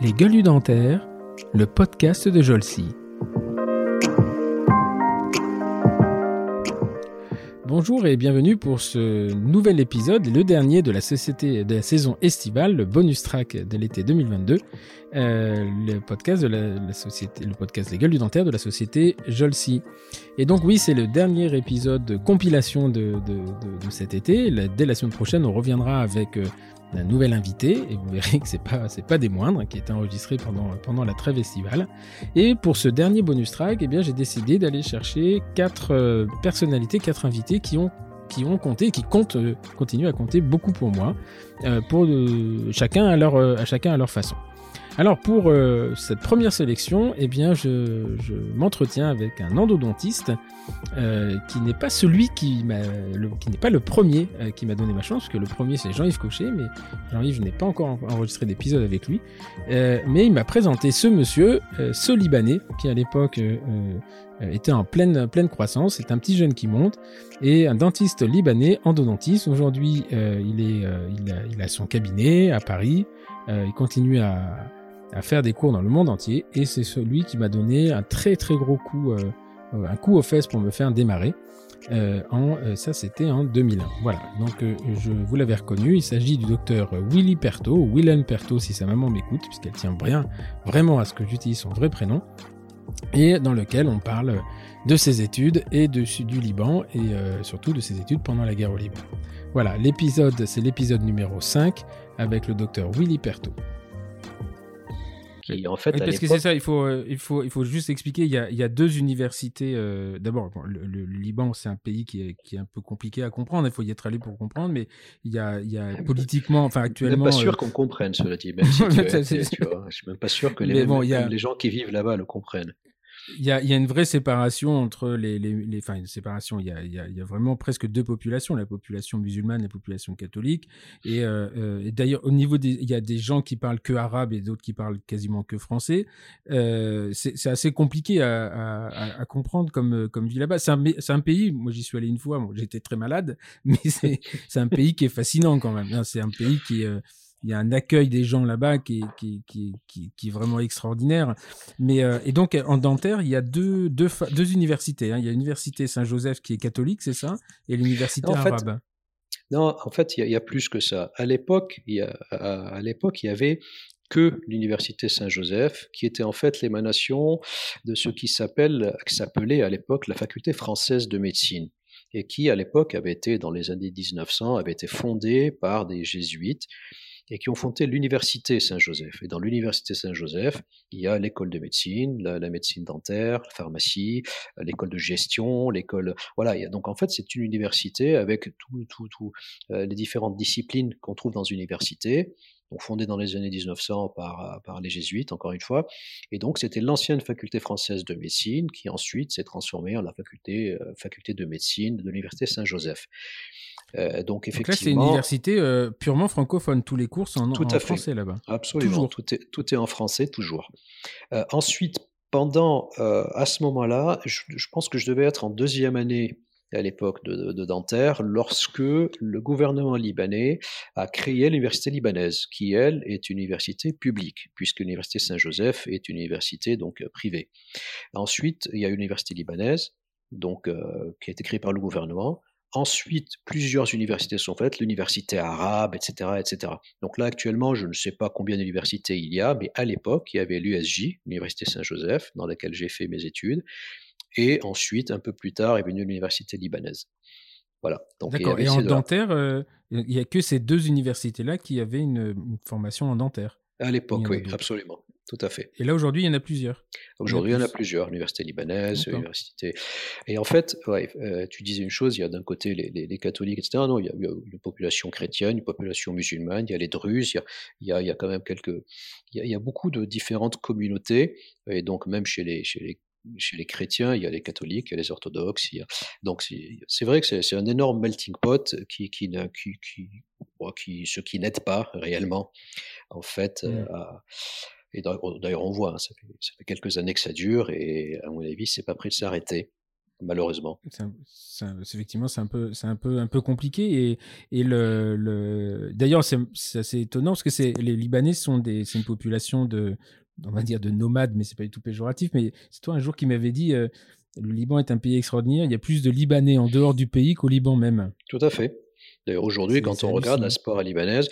Les gueules dentaires, le podcast de Jolcy. Bonjour et bienvenue pour ce nouvel épisode, le dernier de la société de la saison estivale, le bonus track de l'été 2022, euh, le podcast de Les Gueules du Dentaire de la société Jolcy. Et donc oui, c'est le dernier épisode de compilation de, cet été. dès la semaine prochaine, on reviendra avec euh, un nouvel invité, et vous verrez que c'est pas, c'est pas des moindres, qui est enregistré pendant, pendant la trêve estivale. Et pour ce dernier bonus track, eh bien, j'ai décidé d'aller chercher quatre euh, personnalités, quatre invités qui ont qui ont compté, qui comptent, euh, continuent à compter beaucoup pour moi, euh, pour chacun à leur, à chacun à leur façon. Alors pour euh, cette première sélection, eh bien je, m'entretiens avec un endodontiste euh, qui n'est pas celui qui m'a, qui n'est pas le premier euh, qui m'a donné ma chance, parce que le premier c'est Jean-Yves Cochet, mais Jean-Yves je n'ai pas encore enregistré d'épisode avec lui, mais il m'a présenté ce monsieur, ce Libanais qui à l'époque était en pleine, pleine croissance. C'est un petit jeune qui monte et un dentiste libanais, endodontiste. Aujourd'hui, il, est, il, a, il, a, son cabinet à Paris. il continue à, à faire des cours dans le monde entier et c'est celui qui m'a donné un très très gros coup, euh, euh, un coup aux fesses pour me faire démarrer. Euh, en, ça c'était en 2001. Voilà, donc je vous l'avais reconnu, il s'agit du docteur Willy Perto, ou Willen Perto si sa maman m'écoute, puisqu'elle tient bien, vraiment à ce que j'utilise son vrai prénom, et dans lequel on parle de ses études et de, du Liban, et surtout de ses études pendant la guerre au Liban. Voilà, l'épisode, c'est l'épisode numéro 5 avec le docteur Willy Perto en fait, parce que c'est ça, il faut, euh, il, faut, il faut juste expliquer, il y a, il y a deux universités. Euh, d'abord, le, Liban, c'est un pays qui est, qui est un peu compliqué à comprendre, il faut y être allé pour comprendre, mais il y a, il y a politiquement, enfin actuellement... Je suis même pas sûr euh, qu'on comprenne, cela dit, même si tu, vois, je suis même pas sûr que les, les gens qui vivent là-bas le comprennent il y a, y a, une vraie séparation entre les, les, enfin une séparation. Il y a, y, a, y a, vraiment presque deux populations, la population musulmane et la population catholique. Et, euh, euh d'ailleurs, au niveau des, il y a des gens qui parlent que arabe et d'autres qui parlent quasiment que français. Euh, c'est assez compliqué à, à, à, comprendre comme comme vie là-bas. C'est un, un, pays. Moi, j'y suis allé une fois. Moi, j'étais très malade, mais c'est un pays qui est fascinant quand même. C'est un pays qui euh, il y a un accueil des gens là-bas qui est, qui, qui, qui, est vraiment extraordinaire. Mais, euh, et donc, en dentaire, il y a deux, deux, deux universités. Hein. Il y a l'université Saint-Joseph qui est catholique, c'est ça Et l'université arabe. non, en fait, il y, a, plus que ça. À l'époque, il y a, à, l'époque, il y avait que l'université Saint-Joseph, qui était en fait l'émanation de ce qui s'appelle, s'appelait à l'époque la faculté française de médecine et qui, à l'époque, avait été, dans les années 1900, avait été fondée par des jésuites et qui ont fondé l'université Saint-Joseph. Et dans l'université Saint-Joseph, il y a l'école de médecine, la, médecine dentaire, la pharmacie, l'école de gestion, l'école. Voilà. Donc en fait, c'est une université avec tout, tout, tout euh, les différentes disciplines qu'on trouve dans une université. Donc fondée dans les années 1900 par, par les jésuites, encore une fois. Et donc c'était l'ancienne faculté française de médecine qui ensuite s'est transformée en la faculté, euh, faculté de médecine de l'université Saint-Joseph. Euh, donc effectivement. là, c'est une université euh, purement francophone. Tous les cours sont en, tout à français là-bas. Absolument. Toujours. Tout est tout est en français toujours. Euh, ensuite, pendant à ce moment-là, je, pense que je devais être en deuxième année à l'époque de, de, Dentaire, lorsque le gouvernement libanais a créé l'université libanaise, qui elle est une université publique, puisque l'université Saint-Joseph est une université donc privée. Ensuite, il y a une université libanaise, donc qui a été créée par le gouvernement. Ensuite, plusieurs universités sont faites, l'université arabe, etc., etc. Donc là, actuellement, je ne sais pas combien d'universités il y a, mais à l'époque, il y avait l'USJ, l'université Saint-Joseph, dans laquelle j'ai fait mes études. Et ensuite, un peu plus tard, est venue l'université libanaise. Voilà. D'accord. Et, en dentaire, euh, il n'y a que ces deux universités-là qui avaient une, formation en dentaire. À l'époque, oui, absolument. Tout à fait. Et là, aujourd'hui, il y en a plusieurs. Aujourd'hui, il y en a plusieurs. L'université libanaise, l'université. Et en fait, euh, tu disais une chose il y a d'un côté les, catholiques, etc. Non, il y, a, une population chrétienne, une population musulmane, il y a les druzes, il y a, il y a, quand même quelques. Il y, a, beaucoup de différentes communautés. Et donc, même chez les, chez les chez les chrétiens, il y a les catholiques, il y a les orthodoxes. Donc c'est vrai que c'est un énorme melting pot qui, qui, qui, qui, ce qui n'aide pas réellement, en fait, mmh. à, et d'ailleurs, on voit, hein, ça, fait, quelques années que ça dure, et à mon avis, c'est pas prêt de s'arrêter. malheureusement. effectivement, c'est un peu, c'est un peu, un peu compliqué et, et le, le... d'ailleurs, c'est assez étonnant parce que c'est les Libanais sont des, c'est une population de, on va dire de nomades, mais c'est pas du tout péjoratif. Mais c'est toi un jour qui m'avait dit, euh, le Liban est un pays extraordinaire. Il y a plus de Libanais en dehors du pays qu'au Liban même. Tout à fait. D'ailleurs, aujourd'hui, quand on regarde la sport libanaise,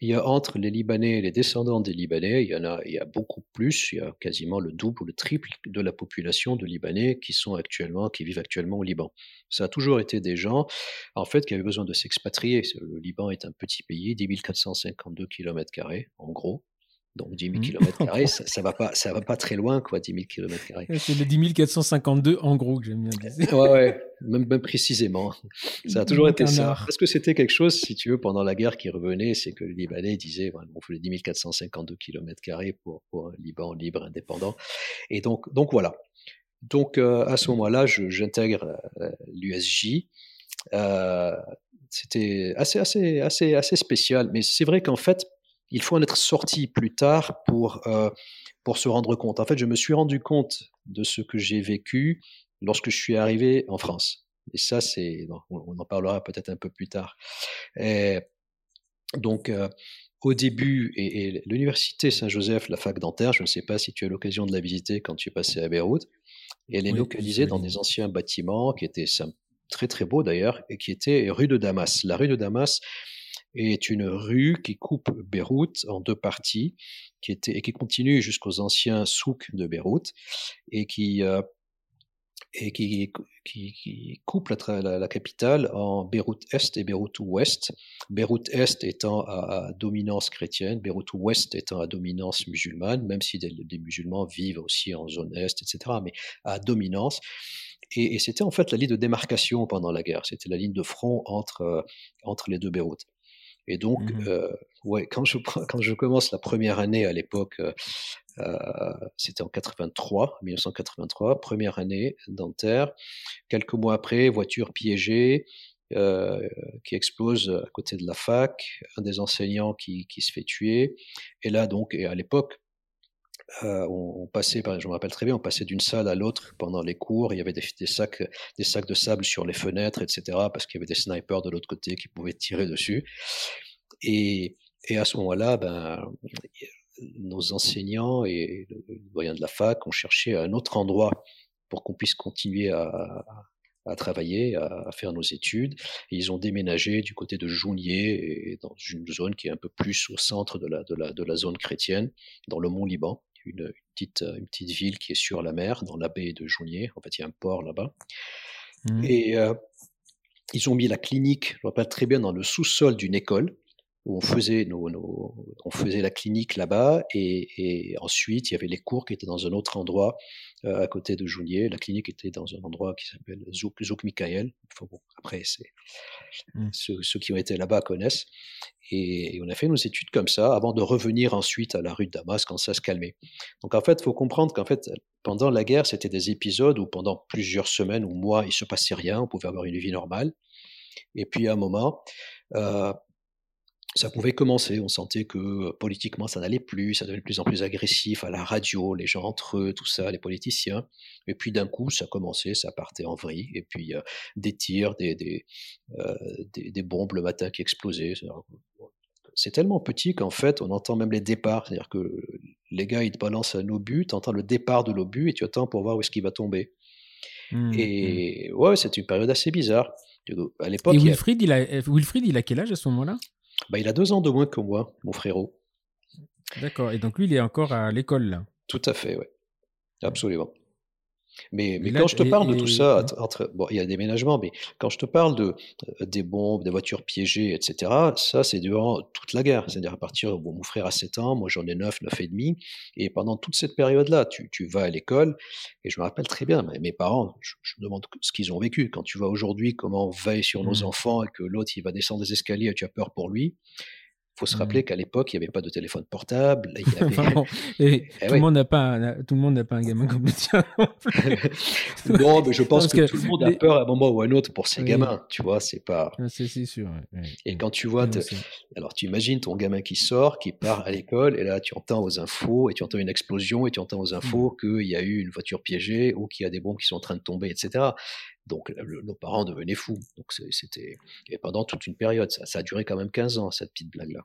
il y a entre les Libanais et les descendants des Libanais, il y en a, il y a beaucoup plus, il y a quasiment le double ou le triple de la population de Libanais qui sont actuellement, qui vivent actuellement au Liban. Ça a toujours été des gens, en fait, qui avaient besoin de s'expatrier. Le Liban est un petit pays, 10 452 km en gros, donc 10 000 km, ça, ça va pas, ça va pas très loin, quoi, 10 000 km. C'est le 10 452 en gros que j'aime bien dire. ouais, ouais, même, même précisément. Ça a toujours été ça. Parce que c'était quelque chose, si tu veux, pendant la guerre qui revenait, c'est que le Libanais disait, bon, on fait 10 452 km pour, pour un Liban libre, indépendant. Et donc, donc voilà. Donc euh, à ce moment-là, j'intègre euh, l'USJ. Euh, c'était assez, assez, assez, assez spécial. Mais c'est vrai qu'en fait, il faut en être sorti plus tard pour, euh, pour se rendre compte. En fait, je me suis rendu compte de ce que j'ai vécu lorsque je suis arrivé en France. Et ça, c'est, on, en parlera peut-être un peu plus tard. Et donc, euh, au début, et, l'université Saint-Joseph, la fac dentaire, je ne sais pas si tu as l'occasion de la visiter quand tu es passé à Beyrouth, et elle est localisée dans des anciens bâtiments qui étaient très très beaux d'ailleurs, et qui étaient rue de Damas. La rue de Damas, est une rue qui coupe Beyrouth en deux parties, qui était et qui continue jusqu'aux anciens souks de Beyrouth et qui euh, et qui, qui, coupe la, capitale en Beyrouth Est et Beyrouth Ouest. Beyrouth Est étant à, dominance chrétienne, Beyrouth Ouest étant à dominance musulmane, même si des, musulmans vivent aussi en zone Est, etc., mais à dominance. Et, et c'était en fait la ligne de démarcation pendant la guerre, c'était la ligne de front entre, euh, entre les deux Beyrouth. Et donc, mmh euh, ouais, quand je, quand je commence la première année à l'époque, euh, euh c'était en 83, 1983, première année dentaire. Quelques mois après, voiture piégée euh, qui explose à côté de la fac, un des enseignants qui, qui se fait tuer. Et là, donc, et à l'époque, euh, on, passait, je me rappelle très bien, on passait d'une salle à l'autre pendant les cours. Il y avait des, sacs, des sacs de sable sur les fenêtres, etc. Parce qu'il y avait des snipers de l'autre côté qui pouvaient tirer dessus. Et, à ce moment-là, ben, nos enseignants et le doyen de la fac ont cherché un autre endroit pour qu'on puisse continuer à, travailler, à, faire nos études. Et ils ont déménagé du côté de Jounier, dans une zone qui est un peu plus au centre de la, de la zone chrétienne, dans le Mont Une, petite, euh, une petite ville qui est sur la mer, dans la baie de Jounier. En fait, il y a un port là-bas. Mmh. Et euh, ils ont mis la clinique, je me rappelle très bien, dans le sous-sol d'une école où on faisait, nos, on faisait la clinique là-bas et, ensuite il y avait les cours qui étaient dans un autre endroit euh, à côté de Jounier. La clinique était dans un endroit qui s'appelle Zouk, Zouk Michael. Enfin, bon, après, c'est, mmh. ceux, ceux, qui ont été là-bas connaissent. Et, on a fait nos études comme ça avant de revenir ensuite à la rue de Damas quand ça se calmait. Donc en fait, il faut comprendre qu'en fait, pendant la guerre, c'était des épisodes où pendant plusieurs semaines ou mois, il se passait rien, on pouvait avoir une vie normale. Et puis à un moment, euh, ça pouvait commencer. On sentait que euh, politiquement, ça n'allait plus, ça devenait de plus en plus agressif à la radio, les gens entre eux, tout ça, les politiciens. Et puis d'un coup, ça commençait, ça partait en vrille. Et puis euh, des tirs, des, des, euh, des, des, bombes le matin qui explosaient. C'est tellement petit qu'en fait, on entend même les départs. C'est-à-dire que les gars, ils te balancent un obus, tu entends le départ de l'obus et tu attends pour voir où est-ce qu'il va tomber. Mmh, et mmh. ouais, c'est une période assez bizarre. À l'époque, et Wilfried, il a, Wilfried, il a quel âge à ce moment-là? Bah, il a deux ans de moins que moi, mon frérot. D'accord. Et donc lui, il est encore à l'école là? Tout à fait, oui. Absolument. Mais, mais quand je te parle de tout ça, entre, bon, il y a des déménagements, mais quand je te parle de, euh, des bombes, des voitures piégées, etc., ça, c'est durant toute la guerre. C'est-à-dire à partir, bon, mon frère a 7 ans, moi j'en ai 9, 9 et demi, et pendant toute cette période-là, tu, tu, vas à l'école, et je me rappelle très bien, mes parents, je, me demande ce qu'ils ont vécu. Quand tu vois aujourd'hui comment on veille sur nos mmh. enfants et que l'autre, il va descendre des escaliers et tu as peur pour lui, faut se rappeler mmh. qu'à l'époque, il n'y avait pas de téléphone portable. Il y avait... et eh tout, le monde n'a pas un, tout le monde n'a pas un gamin comme le tien. Non, mais je pense que, tout le monde a peur à un moment ou à un autre pour ses gamins. Tu vois, c'est pas. Ah, c'est sûr. Et quand tu vois, alors tu imagines ton gamin qui sort, qui part à l'école, et là tu entends aux infos, et tu entends une explosion, et tu entends aux infos mmh. qu'il y a eu une voiture piégée ou qu'il y a des bombes qui sont en train de tomber, etc. Donc nos parents devenaient fous. Donc c'était et pendant toute une période, ça, ça, a duré quand même 15 ans cette petite blague là.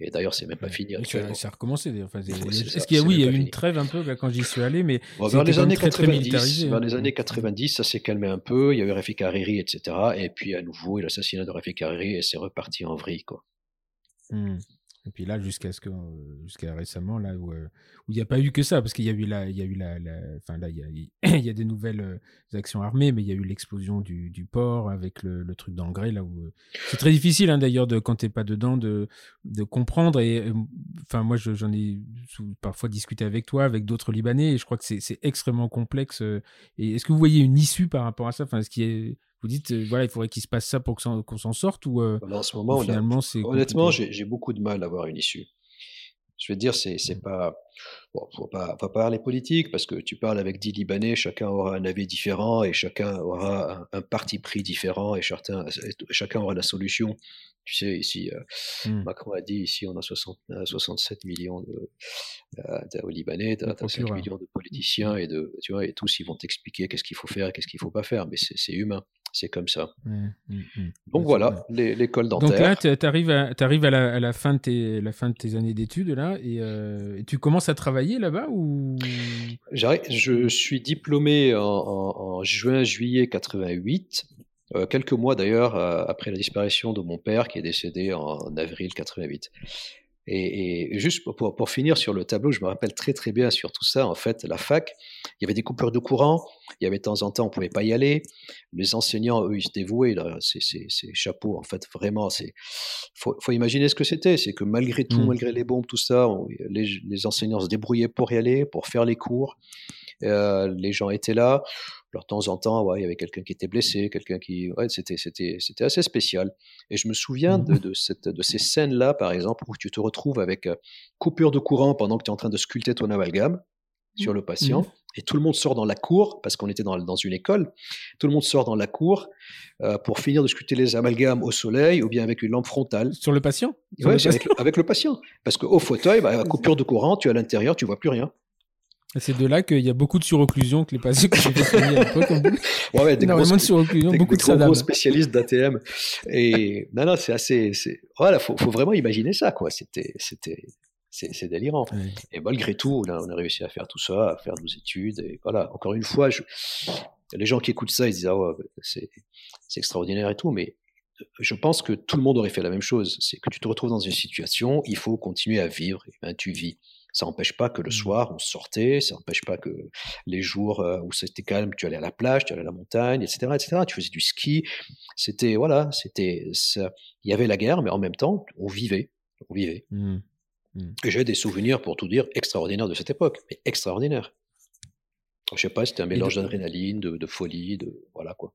Et d'ailleurs, c'est même pas fini. Ça, a recommencé. Est-ce qu'il y a, oui, il y a eu une trêve un peu quand j'y suis allé, mais vers les années 90, vers les années 90, ça s'est calmé un peu. Il y a eu Rafik Hariri, etc. Et puis à nouveau, l'assassinat de Rafik Hariri et c'est reparti en vrille, quoi. Mmh. Et puis là, jusqu'à ce que, jusqu'à récemment, là où euh, il n'y a pas eu que ça, parce qu'il y a eu la, il y a eu la, enfin là, il y a, y a des nouvelles euh, actions armées, mais il y a eu l'explosion du, port avec le, truc d'engrais là où euh, c'est très difficile hein, d'ailleurs de quand t'es pas dedans de de comprendre et enfin moi j'en ai parfois discuté avec toi, avec d'autres Libanais et je crois que c'est extrêmement complexe. et est-ce que vous voyez une issue par rapport à ça? Enfin, est-ce qu'il y a vous dites, euh, voilà, il faudrait qu'il se passe ça pour qu'on s'en sorte ou euh, en ce moment, finalement, c'est honnêtement, j'ai beaucoup de mal à avoir une issue. Je veux dire, c'est c'est pas bon, faut pas faut pas parler politique parce que tu parles avec dix Libanais, chacun aura un avis différent et chacun aura un, parti pris différent et chacun chacun aura la solution. Tu sais, ici, euh, mmh. Macron a dit ici on a 60, 67 millions de, au Libanais, tu as, 5 millions de politiciens et de tu vois et tous ils vont t'expliquer qu'est-ce qu'il faut faire et qu'est-ce qu'il faut pas faire, mais c'est humain. C'est comme ça. Mmh. Donc voilà, l'école dentaire. Donc là, tu arrives, à, arrives à, la, à, la, fin de tes, la fin de tes années d'études là, et, euh, et, tu commences à travailler là-bas Je suis diplômé en, juin-juillet 88. Euh, quelques mois d'ailleurs euh, après la disparition de mon père qui est décédé en avril 88. Et, juste pour, pour, finir sur le tableau, je me rappelle très très bien sur tout ça. En fait, la fac, il y avait des coupures de courant, il y avait de temps en temps, on pouvait pas y aller. Les enseignants, eux, ils se dévouaient. C'est chapeau, en fait, vraiment. C'est faut, faut imaginer ce que c'était. C'est que malgré tout, mmh. malgré les bombes, tout ça, les, les, enseignants se débrouillaient pour y aller, pour faire les cours. Euh, les gens étaient là. Alors, de temps en temps, ouais, il y avait quelqu'un qui était blessé, quelqu'un qui. Ouais, c'était, c'était, c'était assez spécial. Et je me souviens de, de, cette, de ces scènes-là, par exemple, où tu te retrouves avec euh, coupure de courant pendant que tu es en train de sculpter ton amalgame sur le patient. Mmh. Et tout le monde sort dans la cour, parce qu'on était dans, dans, une école, tout le monde sort dans la cour euh, pour finir de sculpter les amalgames au soleil ou bien avec une lampe frontale. Sur le patient? Oui, avec, avec, le patient. Parce qu'au fauteuil, bah, coupure de courant, tu es à l'intérieur, tu vois plus rien. C'est de là qu'il y a beaucoup de surocclusion que les patients que j'ai fait à l'époque Ouais, ouais, des Énormément de surocclusion, beaucoup de gros spécialistes d'ATM. Et non, non, c'est assez. Voilà, faut, faut vraiment imaginer ça, quoi. C'était, c'était, c'est délirant. Et malgré tout, on a réussi à faire tout ça, à faire nos études. Et voilà, encore une fois, je... les gens qui écoutent ça, ils disent ah ouais, c'est extraordinaire et tout, mais je pense que tout le monde aurait fait la même chose. C'est que tu te retrouves dans une situation, il faut continuer à vivre. Et ben, tu vis. Ça n'empêche pas que le mmh. soir, on sortait, ça n'empêche pas que les jours euh, où c'était calme, tu allais à la plage, tu allais à la montagne, etc., etc. Tu faisais du ski. C'était, voilà, c'était, il y avait la guerre, mais en même temps, on vivait, on vivait. Mmh. Et j'ai des souvenirs, pour tout dire, extraordinaires de cette époque, mais extraordinaires. Je sais pas, c'était un mélange d'adrénaline, de, de, folie, de, voilà, quoi.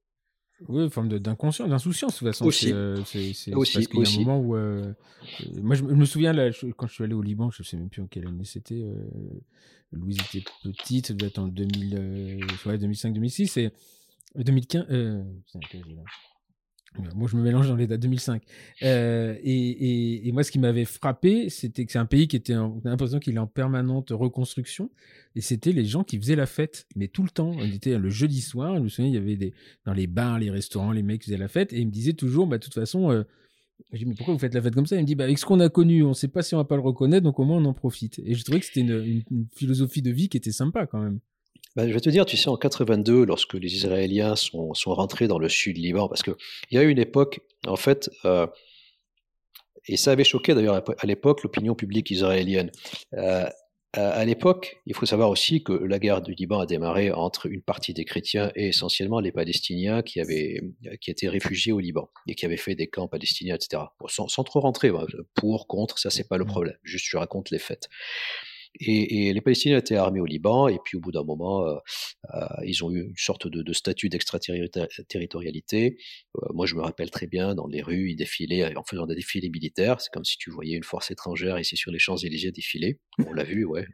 Oui, une forme d'inconscience, d'insouciance, de toute façon. Aussi. C'est aussi, parce qu'il y a un moment où. Euh, moi, je, me souviens, là, quand je suis allé au Liban, je ne sais même plus en quelle année c'était. Euh, Louise était petite, ça devait être en 2000, 2005-2006. Et 2015. Euh, moi, je me mélange dans les dates 2005. Euh, et, et, et, moi, ce qui m'avait frappé, c'était que c'est un pays qui était, a l'impression qu'il est en permanente reconstruction. Et c'était les gens qui faisaient la fête, mais tout le temps. On était le jeudi soir. Je me souviens, il y avait des dans les bars, les restaurants, les mecs faisaient la fête. Et ils me disaient toujours, bah, de toute façon. Euh, je dis, mais pourquoi vous faites la fête comme ça? Il me dit, bah, avec ce qu'on a connu, on ne sait pas si on va pas le reconnaître, donc au moins on en profite. Et je trouvais que c'était une, une philosophie de vie qui était sympa quand même. Ben, je vais te dire, tu sais, en 82, lorsque les Israéliens sont, sont rentrés dans le sud Liban, parce qu'il y a eu une époque, en fait, euh, et ça avait choqué d'ailleurs à l'époque l'opinion publique israélienne. Euh, à l'époque, il faut savoir aussi que la guerre du Liban a démarré entre une partie des chrétiens et essentiellement les Palestiniens qui avaient qui étaient réfugiés au Liban et qui avaient fait des camps palestiniens, etc. sans, sans, trop rentrer, pour, contre, ça c'est pas le mmh. problème. Juste je raconte les faits. Et, les Palestiniens étaient armés au Liban, et puis au bout d'un moment, euh, euh, ils ont eu une sorte de, statut d'extraterritorialité. Euh, moi, je me rappelle très bien, dans les rues, ils défilaient en faisant des défilés militaires. C'est comme si tu voyais une force étrangère ici sur les Champs-Élysées défiler. On l'a vu, ouais.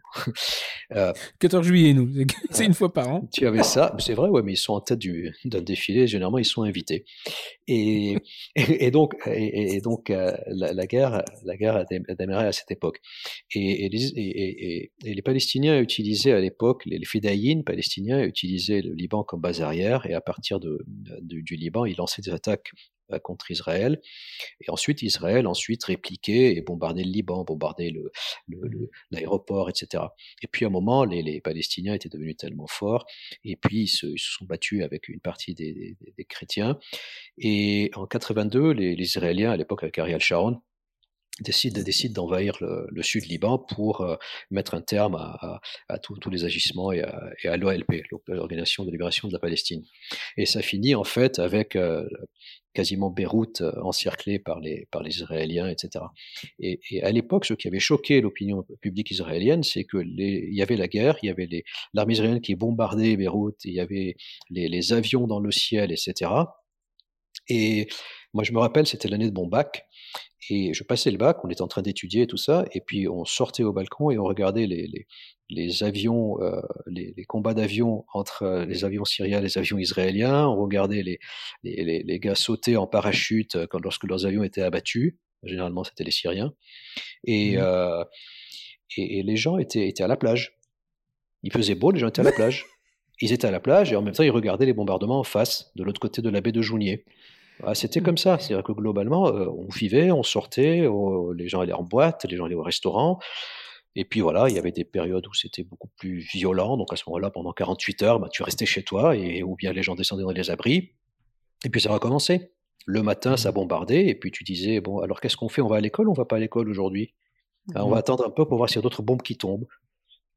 14 juillet, nous. C'est une fois par an. Tu avais ça, c'est vrai, ouais, mais ils sont en tête d'un défilé. Généralement, ils sont invités. Et, et, donc, et, donc la, guerre, la guerre a démarré à cette époque. Et, et et, les Palestiniens utilisaient à l'époque, les, les palestiniens utilisaient le Liban comme base arrière, et à partir du Liban, ils lançaient des attaques euh, contre Israël. Et ensuite, Israël ensuite répliquait et bombardait le Liban, bombardait l'aéroport, etc. Et puis à un moment, les, Palestiniens étaient devenus tellement forts, et puis ils se, sont battus avec une partie des, chrétiens. Et en 82, les, les Israéliens, à l'époque avec Ariel Sharon, décide, décide d'envahir le, le, sud Liban pour euh, mettre un terme à, à, tous les agissements et à, à l'OLP, l'Organisation de libération de la Palestine. Et ça finit en fait avec euh, quasiment Beyrouth euh, encerclée par les, par les Israéliens, etc. Et, et à l'époque, ce qui avait choqué l'opinion publique israélienne, c'est que les, il y avait la guerre, il y avait l'armée israélienne qui bombardait Beyrouth, il y avait les, les avions dans le ciel, etc. Et moi, je me rappelle, c'était l'année de mon bac, et je passais le bac, on était en train d'étudier tout ça, et puis on sortait au balcon et on regardait les, les, les avions, euh, les, les, combats d'avions entre euh, les avions syriens et les avions israéliens, on regardait les, gars sauter en parachute euh, quand, lorsque leurs avions étaient abattus, généralement c'était les Syriens, et, mmh. euh, et, et, les gens étaient, étaient à la plage. Il faisait beau, les gens étaient à la plage. Ils étaient à la plage et en même temps ils regardaient les bombardements en face, de l'autre côté de la baie de Jounier. Ah, c'était mmh. comme ça. C'est-à-dire que globalement, euh, on vivait, on sortait, les gens allaient en boîte, les gens allaient au restaurant. Et puis voilà, il y avait des périodes où c'était beaucoup plus violent. Donc à ce moment-là, pendant 48 heures, bah, tu restais chez toi, et, ou bien les gens descendaient dans les abris. Et puis ça recommençait. Le matin, ça mmh. bombardait, et puis tu disais, bon, alors qu'est-ce qu'on fait? On va à l'école ou on va pas à l'école aujourd'hui? On va mmh. attendre un peu pour voir s'il y a d'autres bombes qui tombent.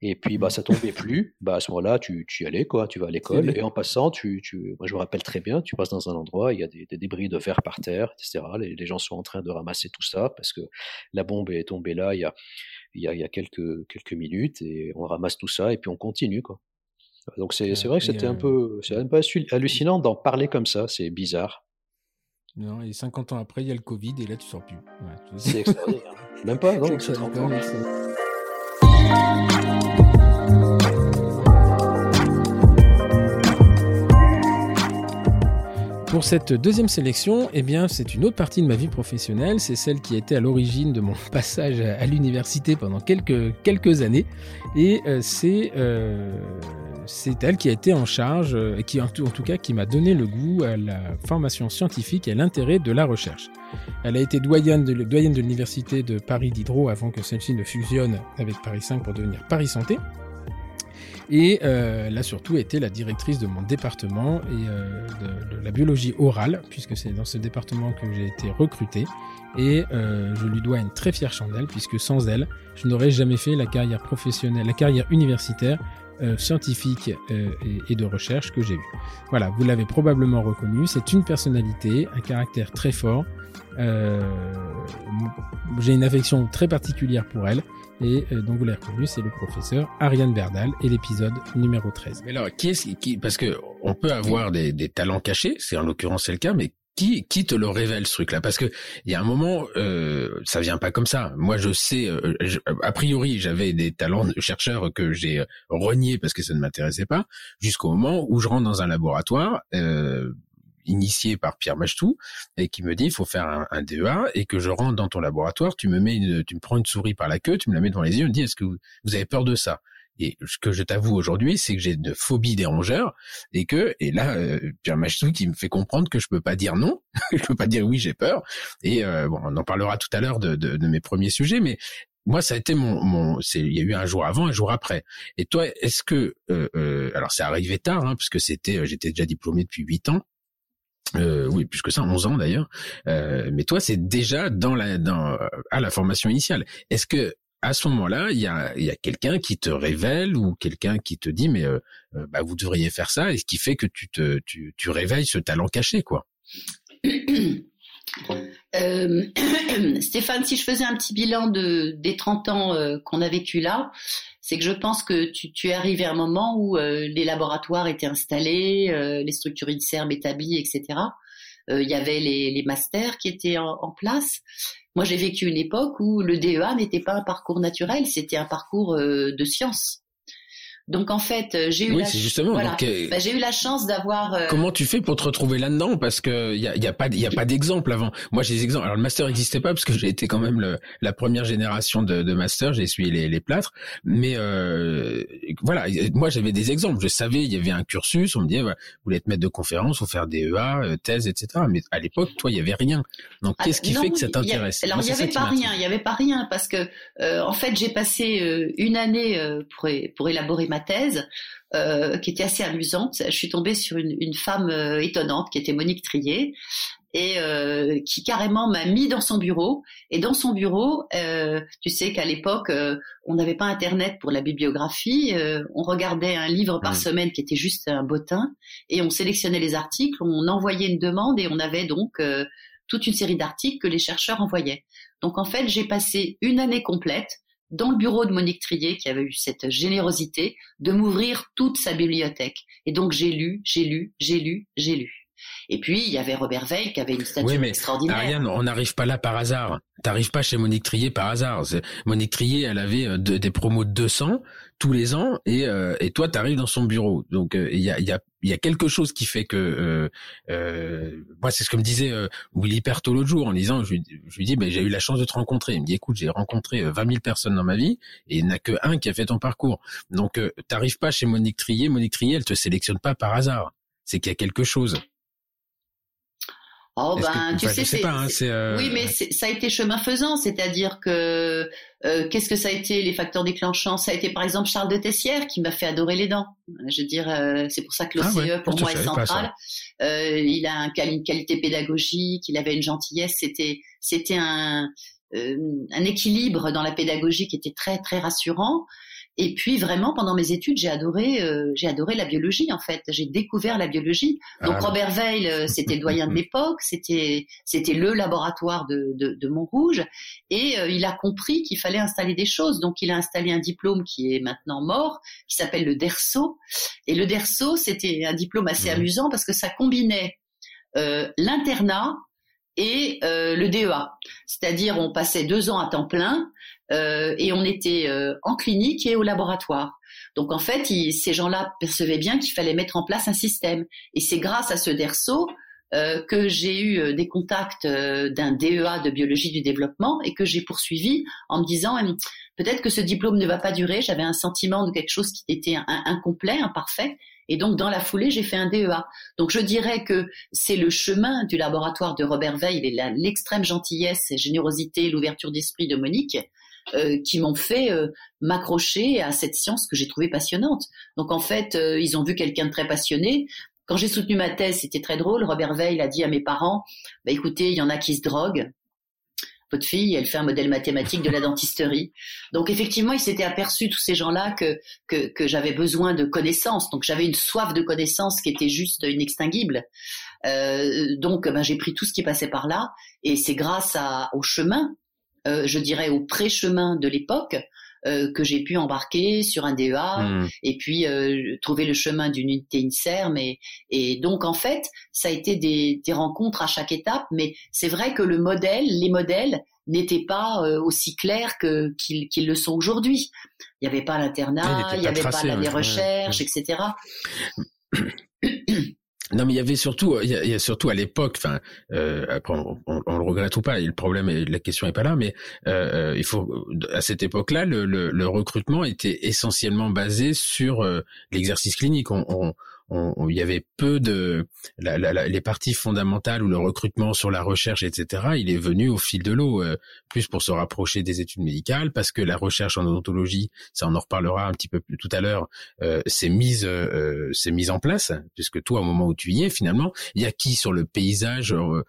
Et puis, bah, ça tombait plus. Bah, à ce moment-là, tu, tu y allais, quoi. Tu vas à l'école. Et en passant, tu, tu, moi, je me rappelle très bien, tu passes dans un endroit, il y a des, des débris de verre par terre, etc. Les, les, gens sont en train de ramasser tout ça parce que la bombe est tombée là il y a, il y a, il y a quelques, quelques minutes et on ramasse tout ça et puis on continue, quoi. Donc, c'est, c'est vrai que c'était un euh, peu, c'est un peu hallucinant d'en parler comme ça. C'est bizarre. Non, et 50 ans après, il y a le Covid et là, tu sors plus. c'est extraordinaire. Même pas, non, c'est Pour cette deuxième sélection, eh bien, c'est une autre partie de ma vie professionnelle. C'est celle qui a été à l'origine de mon passage à l'université pendant quelques, quelques années. Et euh, c'est euh, c'est elle qui a été en charge, euh, et qui en tout, en tout cas qui m'a donné le goût à la formation scientifique et à l'intérêt de la recherche. Elle a été doyenne de, doyenne de l'université de Paris Diderot avant que celle-ci ne fusionne avec Paris 5 pour devenir Paris Santé. Et euh, elle a surtout été la directrice de mon département et euh, de, la biologie orale, puisque c'est dans ce département que j'ai été recruté. Et euh, je lui dois une très fière chandelle, puisque sans elle, je n'aurais jamais fait la carrière professionnelle, la carrière universitaire euh, scientifique euh, et, et, de recherche que j'ai eue. Voilà, vous l'avez probablement reconnu, c'est une personnalité, un caractère très fort. Euh, j'ai une affection très particulière pour elle et euh, donc vous l'avez reconnu, c'est le professeur Ariane Berdal et l'épisode numéro 13. Mais alors, qui est qui, parce que on peut avoir des, des talents cachés, c'est en l'occurrence c'est le cas, mais qui, qui te le révèle ce truc-là? Parce que il y a un moment, euh, ça vient pas comme ça. Moi, je sais, euh, a priori, j'avais des talents de chercheur que j'ai reniés parce que ça ne m'intéressait pas, jusqu'au moment où je rentre dans un laboratoire. Euh, initié par Pierre Machetou et qui me dit il faut faire un, un, DEA et que je rentre dans ton laboratoire, tu me mets une, tu me prends une souris par la queue, tu me la mets devant les yeux, tu me dis est-ce que vous, vous avez peur de ça? Et ce que je t'avoue aujourd'hui, c'est que j'ai de phobie des et que et là euh, Pierre Machetou qui me fait comprendre que je peux pas dire non, je peux pas dire oui j'ai peur. Et euh, bon on en parlera tout à l'heure de, de, de, mes premiers sujets, mais moi ça a été mon mon il y a eu un jour avant un jour après. Et toi est-ce que euh, euh alors c'est arrivé tard hein, parce c'était j'étais déjà diplômé depuis huit ans euh, oui, plus que ça, 11 ans d'ailleurs. Euh, mais toi, c'est déjà dans la, à la formation initiale. Est-ce que à ce moment-là, il y a, y a quelqu'un qui te révèle ou quelqu'un qui te dit mais euh, bah, vous devriez faire ça et ce qui fait que tu te tu, tu réveilles ce talent caché quoi? Stéphane, si je faisais un petit bilan de, des 30 ans qu'on a vécu là, c'est que je pense que tu, tu es arrivé à un moment où euh, les laboratoires étaient installés, euh, les structures INSERM établies, etc. Euh, il y avait les, les, masters qui étaient en, en place. Moi, j'ai vécu une époque où le DEA n'était pas un parcours naturel, c'était un parcours de sciences. Donc en fait, euh, j'ai eu oui, la justement, voilà. j'ai eu la chance d'avoir. Euh... Comment tu fais pour te retrouver là-dedans? Parce que il y a, y a, pas il y a pas d'exemple avant. Moi, j'ai des exemples. Alors le master n'existait pas parce que j'ai été quand même le, la première génération de, de master. J'ai essuyé les, les plâtres, mais euh, voilà, moi j'avais des exemples. Je savais il y avait un cursus. On me disait vous voulez être maître de conférence, ou faire des EA, euh, thèse, etc. Mais à l'époque, toi, il y avait rien. Donc qu'est-ce qui non, fait que ça t'intéresse? Alors il y avait pas rien. Il y avait pas rien parce que euh, en fait j'ai passé une année pour pour élaborer ma thèse. Euh, qui était assez amusante. Je suis tombée sur une, une femme euh, étonnante qui était Monique Trier et euh, qui carrément m'a mis dans son bureau. Et dans son bureau, tu sais qu'à l'époque, on n'avait pas Internet pour la bibliographie. on regardait un livre par mmh. semaine qui était juste un bottin et on sélectionnait les articles, on envoyait une demande et on avait donc toute une série d'articles que les chercheurs envoyaient. Donc en fait, j'ai passé une année complète dans le bureau de Monique Trier, qui avait eu cette générosité de m'ouvrir toute sa bibliothèque. Et donc j'ai lu, j'ai lu, j'ai lu, j'ai lu. Et puis il y avait Robert Veil qui avait une statue oui, mais extraordinaire. Ariane, on n'arrive pas là par hasard. T'arrives pas chez Monique Trier par hasard. Monique Trier, elle avait euh, des promos de 200 tous les ans, et, euh, et toi, t'arrives dans son bureau. Donc euh, il y, a, y, a, y, a, quelque chose qui fait que euh, moi, c'est ce que me disait Willy Perto l'autre jour en disant, je, je lui dis, ben j'ai eu la chance de te rencontrer. Il me dit, écoute, j'ai rencontré 20 000 personnes dans ma vie, et il n'y en a que un qui a fait ton parcours. Donc t'arrives pas chez Monique Trier. Monique Trier, elle te sélectionne pas par hasard. C'est qu'il y a quelque chose. Oh ben, tu sais, c'est hein, euh... oui, mais ça a été chemin faisant, c'est-à-dire que euh, qu'est-ce que ça a été les facteurs déclenchants? Ça a été par exemple Charles de Tessière qui m'a fait adorer les dents. Je veux dire, euh, c'est pour ça que l'OCE ah ouais, pour moi est central. Euh, il a un, une qualité pédagogique, il avait une gentillesse, c'était c'était un euh, un équilibre dans la pédagogie qui était très très rassurant. Et puis vraiment pendant mes études, j'ai adoré, euh, j'ai adoré la biologie en fait. J'ai découvert la biologie. Donc ah. Robert Veil, euh, c'était le doyen de l'époque, c'était c'était le laboratoire de, de, de Montrouge, et euh, il a compris qu'il fallait installer des choses. Donc il a installé un diplôme qui est maintenant mort, qui s'appelle le DERSO. Et le DERSO, c'était un diplôme assez mmh. amusant parce que ça combinait l'internat et le DEA. C'est-à-dire on passait deux ans à temps plein euh, et on était euh, en clinique et au laboratoire. Donc en fait, ces gens-là percevaient bien qu'il fallait mettre en place un système. Et c'est grâce à ce DERSO euh, que j'ai eu des contacts d'un DEA de biologie du développement et que j'ai poursuivi en me disant hum, peut-être que ce diplôme ne va pas durer. J'avais un sentiment de quelque chose qui était incomplet, imparfait. Et donc, dans la foulée, j'ai fait un DEA. Donc, je dirais que c'est le chemin du laboratoire de Robert Veil et l'extrême gentillesse et générosité, l'ouverture d'esprit de Monique euh, qui m'ont fait euh, m'accrocher à cette science que j'ai trouvée passionnante. Donc en fait, euh, ils ont vu quelqu'un de très passionné. Quand j'ai soutenu ma thèse, c'était très drôle. Robert Veil a dit à mes parents bah, "Écoutez, il y en a qui se droguent. Votre fille, elle fait un modèle mathématique de la dentisterie." Donc effectivement, il s'était aperçu tous ces gens-là que que, que j'avais besoin de connaissances. Donc j'avais une soif de connaissances qui était juste inextinguible. Euh, donc ben, j'ai pris tout ce qui passait par là, et c'est grâce à, au chemin je dirais, au pré-chemin de l'époque, euh, que j'ai pu embarquer sur un DEA hmm. et puis euh, trouver le chemin d'une unité INSERM et, et donc en fait ça a été des, des rencontres à chaque étape mais c'est vrai que le modèle les modèles n'étaient pas aussi clairs que qu'ils le sont aujourd'hui. Il n'y avait pas l'internat il n'y avait pas les recherches etc Non, mais il y avait surtout, il y a, surtout à l'époque, enfin, euh, après on, le regrette ou pas, le problème, la question est pas là, mais euh, euh, il faut, à cette époque-là, le, le, le, recrutement était essentiellement basé sur euh, l'exercice clinique. On, il y avait peu de la, la, les parties fondamentales ou le recrutement sur la recherche, etc. Il est venu au fil de l'eau, euh, plus pour se rapprocher des études médicales, parce que la recherche en odontologie, ça on en reparlera un petit peu plus tout à l'heure, euh, c'est mise, euh, c'est mise en place, puisque toi, au moment où tu y es, finalement, il y a qui sur le paysage, euh,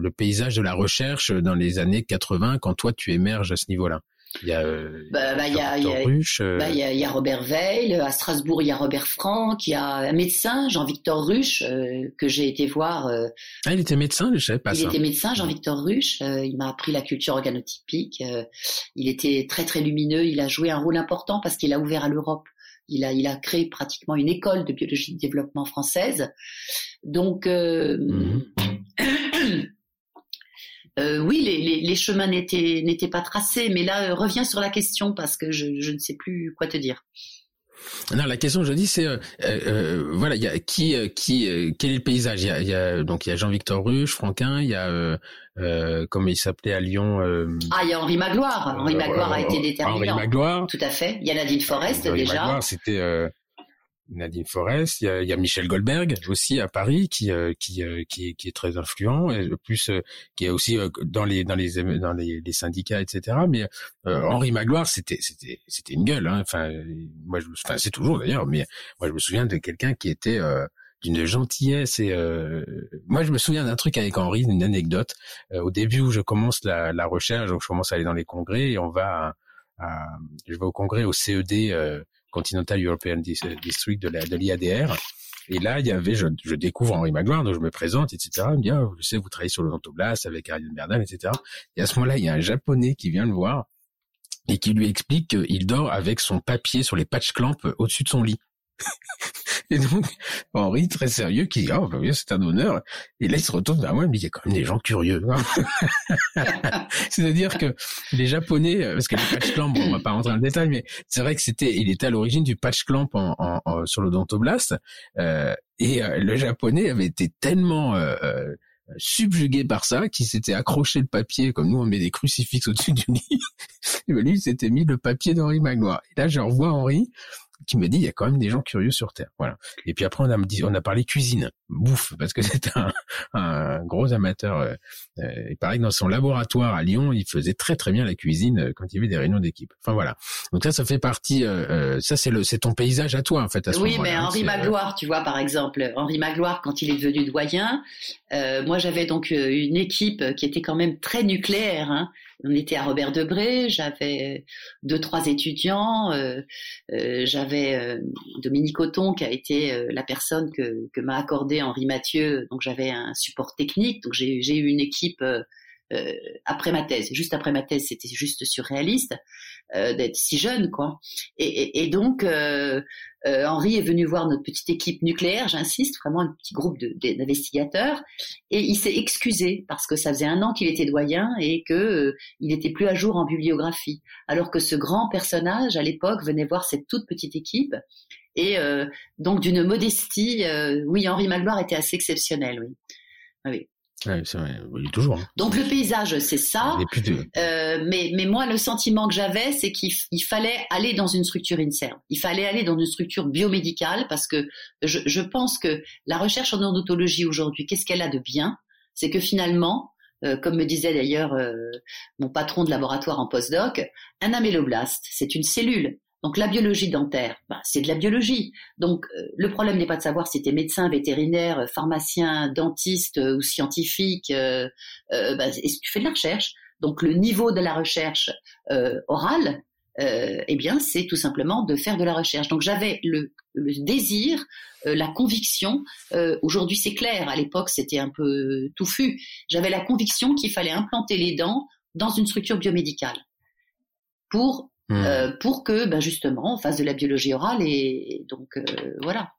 le paysage de la recherche dans les années 80, quand toi tu émerges à ce niveau-là? Il y a, euh, bah, bah, il y a, il y a, Ruche. euh, bah, il y a, Robert Veil, à Strasbourg il y a Robert Franck, il y a un médecin, Jean-Victor Ruche, euh, que j'ai été voir. euh, Ah, il était médecin, je savais pas il ça. était médecin, Jean-Victor Ruche, euh, il m'a appris la culture organotypique, euh, il était très très lumineux, il a joué un rôle important parce qu'il a ouvert à l'Europe. Il a, il a créé pratiquement une école de biologie de développement française. Donc, euh, Mhm. Euh, oui, les, les, les chemins n'étaient n'étaient pas tracés, mais là, euh, reviens sur la question parce que je, je ne sais plus quoi te dire. Non, la question que je dis, c'est euh, euh, voilà, il y a qui, euh, qui, euh, quel est le paysage? Il y a, y a donc il y a Jean-Victor Ruche, Franquin, il y a euh, euh, comment il s'appelait à Lyon euh, Ah, il y a Henri Magloire. Henri Magloire a été Henri déterminant. Magloire. Tout à fait. Il y a Nadine Forest Henri déjà. Magloire, c'était euh, Nadine Forest. Il y, a, il y a Michel Goldberg aussi à Paris qui euh, qui, euh, qui est qui est très influent et plus euh, qui est aussi dans les dans les dans les, les syndicats etc. Mais euh, Henri Magloire c'était c'était c'était une gueule. Hein. Enfin moi je enfin c'est toujours d'ailleurs. Mais moi je me souviens de quelqu'un qui était euh, d'une gentillesse et euh, moi je me souviens d'un truc avec Henri, une anecdote. Au début où je commence la, la recherche, donc je commence à aller dans les congrès et on va à, à- je vais au congrès au CED Continental European Dis- District de l'IADR. Et là, il y avait, je, découvre Henri Magloire, donc je me présente, etc. Il me dit, ah, je sais, vous travaillez sur l'odontoblast avec Ariane Berdal, etc. Et à ce moment-là, il y a un japonais qui vient le voir et qui lui explique qu'il dort avec son papier sur les patch clamps au-dessus de son lit. Et donc, Henri, très sérieux, qui dit, oh, c'est un honneur. Et là, il se retourne vers moi, il me dit, il y a quand même des gens curieux. hein. C'est-à-dire que les Japonais, euh, parce que les patch clamps, bon, on va pas rentrer dans le détail, mais c'est vrai que c'était, il était à l'origine du patch clamp en, en, en- sur l'odontoblast, euh, et euh, le Japonais avait été tellement euh, euh, subjugué par ça qu'il s'était accroché le papier, comme nous on met des crucifixes au-dessus du lit, et ben lui il s'était mis le papier d'Henri Magloire. Et là je revois Henri qui me dit il y a quand même des gens curieux sur Terre, voilà. Et puis après on a dit, on a parlé cuisine, bouffe, parce que c'est un, un gros amateur. euh, euh, il paraît que dans son laboratoire à Lyon, il faisait très très bien la cuisine euh, quand il y avait des réunions d'équipe. Enfin voilà. Donc là, ça fait partie. euh, euh, ça c'est le, c'est ton paysage à toi en fait. À ce Oui, mais hein, Henri euh, Magloire, tu vois, par exemple, Henri Magloire, quand il est devenu doyen, euh, moi j'avais donc euh, une équipe qui était quand même très nucléaire. Hein. On était à Robert Debré, j'avais deux, trois étudiants, euh, euh, j'avais euh, Dominique Auton qui a été euh, la personne que, que m'a accordé Henri Mathieu, donc j'avais un support technique, donc j'ai eu une équipe euh, après ma thèse. Juste après ma thèse, c'était juste surréaliste euh, d'être si jeune, quoi. Et, donc, euh, Henri est venu voir notre petite équipe nucléaire, j'insiste, vraiment un petit groupe d'investigateurs, et il s'est excusé parce que ça faisait un an qu'il était doyen et que il n'était plus à jour en bibliographie, alors que ce grand personnage à l'époque venait voir cette toute petite équipe. Et donc d'une modestie, oui, Henri Magloire était assez exceptionnel, oui. Oui. C'est vrai, il est toujours. Hein. Donc le paysage, c'est ça. De- Euh, mais, mais moi, le sentiment que j'avais, c'est qu'il fallait aller dans une structure INSERM. Il fallait aller dans une structure biomédicale parce que je, je pense que la recherche en odontologie aujourd'hui, qu'est-ce qu'elle a de bien? C'est que finalement, euh, comme me disait d'ailleurs euh, mon patron de laboratoire en postdoc, un améloblaste, c'est une cellule. Donc la biologie dentaire, bah, c'est de la biologie. Donc euh, le problème n'est pas de savoir si tu es médecin, vétérinaire, euh, pharmacien, dentiste euh, ou scientifique. Euh, bah, est-ce que tu fais de la recherche donc le niveau de la recherche orale, eh bien, c'est tout simplement de faire de la recherche. Donc j'avais le, le désir, la conviction. Aujourd'hui, c'est clair. À l'époque, c'était un peu touffu. J'avais la conviction qu'il fallait implanter les dents dans une structure biomédicale pour Hmm. euh, pour que, ben justement, on fasse de la biologie orale et, donc euh, voilà.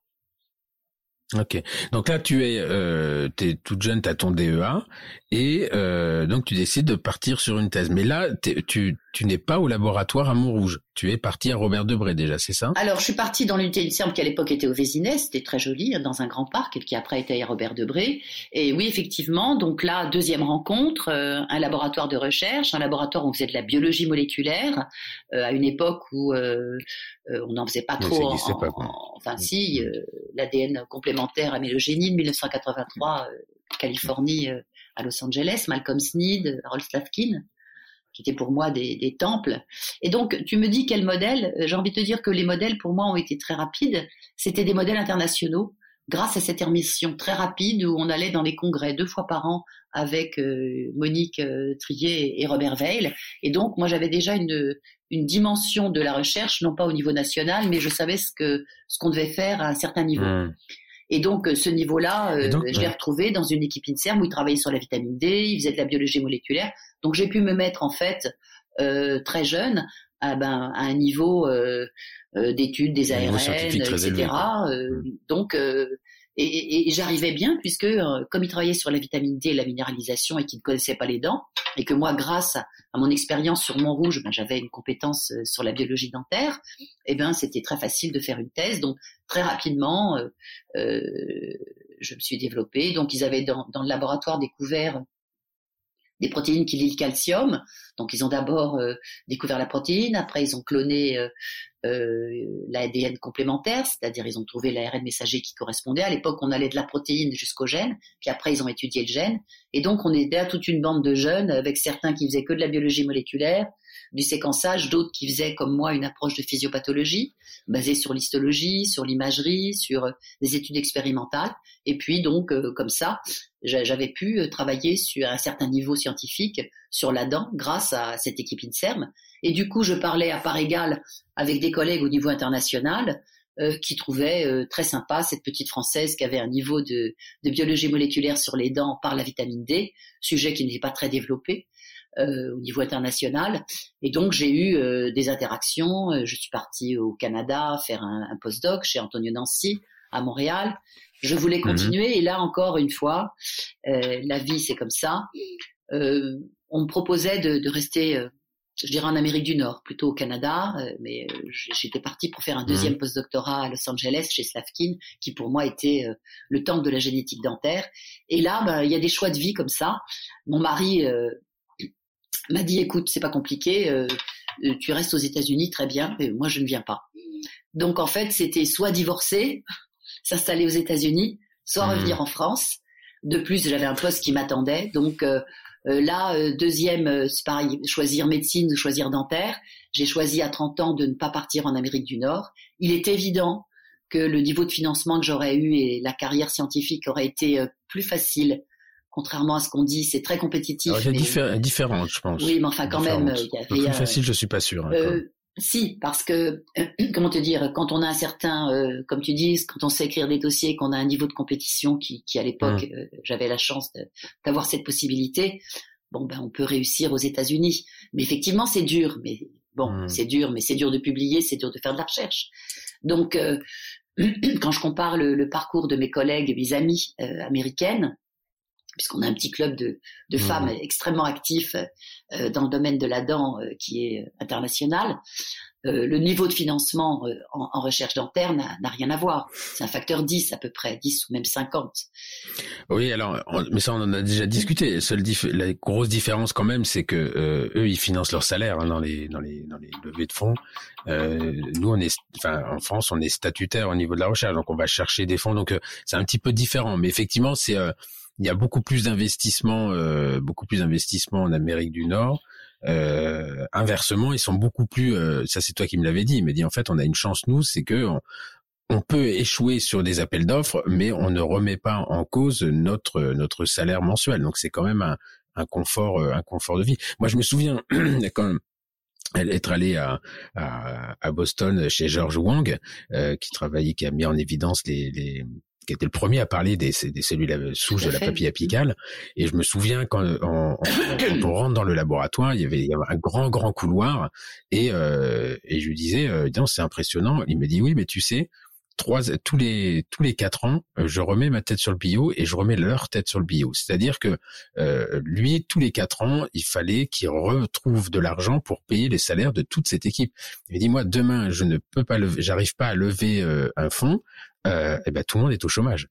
Ok. Donc là, tu es, euh, t'es toute jeune, t'as ton DEA, et euh, donc tu décides de partir sur une thèse. Mais là, tu, tu n'es pas au laboratoire à Montrouge. Tu es parti à Robert Debré déjà, c'est ça? Alors, je suis partie dans l'unité INSERM qui à l'époque était au Vésinet, c'était très joli, hein, dans un grand parc, et qui après était à Robert Debré. Et oui, effectivement, donc là, deuxième rencontre, euh, un laboratoire de recherche, un laboratoire où on faisait de la biologie moléculaire, euh, à une époque où euh, on n'en faisait pas trop. en- pas, enfin, si, euh, l'ADN complémentaire amylogénine, 1983, euh, Californie, euh, à Los Angeles, Malcolm Sneed, Harold Slavkin qui étaient pour moi des, des temples. Et donc, tu me dis quel modèle Euh, J'ai envie de te dire que les modèles, pour moi, ont été très rapides. C'était des modèles internationaux. Grâce à cette émission très rapide où on allait dans les congrès deux fois par an avec euh, Monique euh, Trier et Robert Veil. Et donc, moi, j'avais déjà une, une dimension de la recherche, non pas au niveau national, mais je savais ce que ce qu'on devait faire à un certain niveau. Mmh. Et donc, ce niveau-là, je l'ai retrouvé dans une équipe INSERM où il travaillait sur la vitamine D, il faisait de la biologie moléculaire. Donc, j'ai pu me mettre, en fait, euh, très jeune, à, ben, à un niveau euh, d'études des ARN, etc. donc, et, et, j'arrivais bien puisque euh, comme il travaillait sur la vitamine D et la minéralisation et qu'il ne connaissait pas les dents, et que moi, grâce à, mon expérience sur Montrouge, ben, j'avais une compétence euh, sur la biologie dentaire, et eh ben c'était très facile de faire une thèse. Donc très rapidement, euh, euh, je me suis développée. Donc ils avaient dans, dans le laboratoire découvert des protéines qui lient le calcium. Donc ils ont d'abord euh, découvert la protéine, après ils ont cloné euh, euh, l'ADN complémentaire, c'est-à-dire ils ont trouvé l'ARN messager qui correspondait. À l'époque, on allait de la protéine jusqu'au gène, puis après ils ont étudié le gène. Et donc on aidait à toute une bande de jeunes, avec certains qui faisaient que de la biologie moléculaire, du séquençage, d'autres qui faisaient comme moi une approche de physiopathologie, basée sur l'histologie, sur l'imagerie, sur des études expérimentales. Et puis donc comme ça, j'avais pu euh, travailler sur un certain niveau scientifique sur la dent grâce à cette équipe INSERM. Et du coup, je parlais à part égale avec des collègues au niveau international euh, qui trouvaient euh, très sympa cette petite française qui avait un niveau de, de, biologie moléculaire sur les dents par la vitamine D, sujet qui n'était pas très développé. Au niveau international. Et donc j'ai eu des interactions. Je suis partie au Canada faire un, un postdoc chez Antonio Nancy à Montréal. Je voulais mhm. continuer et là encore une fois, euh, la vie c'est comme ça. Euh, on me proposait de, de rester, euh, je dirais en Amérique du Nord, plutôt au Canada, euh, mais euh, j'étais partie pour faire un deuxième mhm. postdoctorat à Los Angeles chez Slavkin, qui pour moi était le temple de la génétique dentaire. Et là, bah, il y a des choix de vie comme ça. Mon mari m'a dit, écoute, c'est pas compliqué, tu restes aux États-Unis, très bien, mais moi je ne viens pas. Donc en fait, c'était soit divorcer, s'installer aux États-Unis, soit mmh. revenir en France. De plus, j'avais un poste qui m'attendait. Donc euh, euh, là, euh, deuxième, c'est pareil, choisir médecine ou choisir dentaire. J'ai choisi à 30 ans de ne pas partir en Amérique du Nord. Il est évident que le niveau de financement que j'aurais eu et la carrière scientifique aurait été plus facile. Contrairement à ce qu'on dit, c'est très compétitif. Alors, différent, je pense. Oui, mais enfin, quand même, il y avait, plus facile, je suis pas sûr. Hein, si, parce que, comment te dire, quand on a un certain, euh, comme tu dis, quand on sait écrire des dossiers, qu'on a un niveau de compétition qui, qui à l'époque, mmh. euh, j'avais la chance d'avoir cette possibilité, bon, ben, on peut réussir aux États-Unis. Mais effectivement, c'est dur. Mais bon, mmh. c'est dur, mais c'est dur de publier, c'est dur de faire de la recherche. Donc, euh, quand je compare le, le, parcours de mes collègues, mes amies américaines, puisqu'on a un petit club de, de mmh. femmes extrêmement actifs euh, dans le domaine de la dent euh, qui est international. Euh, le niveau de financement en, en, recherche dentaire n'a rien à voir. C'est un facteur 10 à peu près, 10 ou même 50. Oui, alors, mais ça on en a déjà discuté. Seule la grosse différence quand même, c'est que eux ils financent leur salaire hein, dans les dans les dans les levées de fonds. nous on est, enfin en France on est statutaire au niveau de la recherche, donc on va chercher des fonds. Donc c'est un petit peu différent, mais effectivement c'est il y a beaucoup plus d'investissements, euh, beaucoup plus d'investissements en Amérique du Nord. Euh, inversement, ils sont beaucoup plus. Euh, ça, c'est toi qui me l'avais dit. Il m'a dit en fait, on a une chance nous, c'est que on, peut échouer sur des appels d'offres, mais on ne remet pas en cause notre notre salaire mensuel. Donc c'est quand même un, un confort, un confort de vie. Moi, je me souviens quand être allé à, à, à, Boston chez George Wang, qui travaillait, qui a mis en évidence les, les, qui était le premier à parler des, des cellules souches de la papille apicale. Et je me souviens quand, on, on rentre dans le laboratoire, il y avait, il y avait un grand, grand couloir. Et, euh, et je lui disais, euh, c'est impressionnant. Il me dit, oui, mais tu sais, tous les tous les quatre ans, euh, je remets ma tête sur le bio et je remets leur tête sur le bio. C'est-à-dire que euh, lui, tous les quatre ans, il fallait qu'il retrouve de l'argent pour payer les salaires de toute cette équipe. Il dit moi demain, je ne peux pas j'arrive pas à lever euh, un fonds euh, et ben tout le monde est au chômage.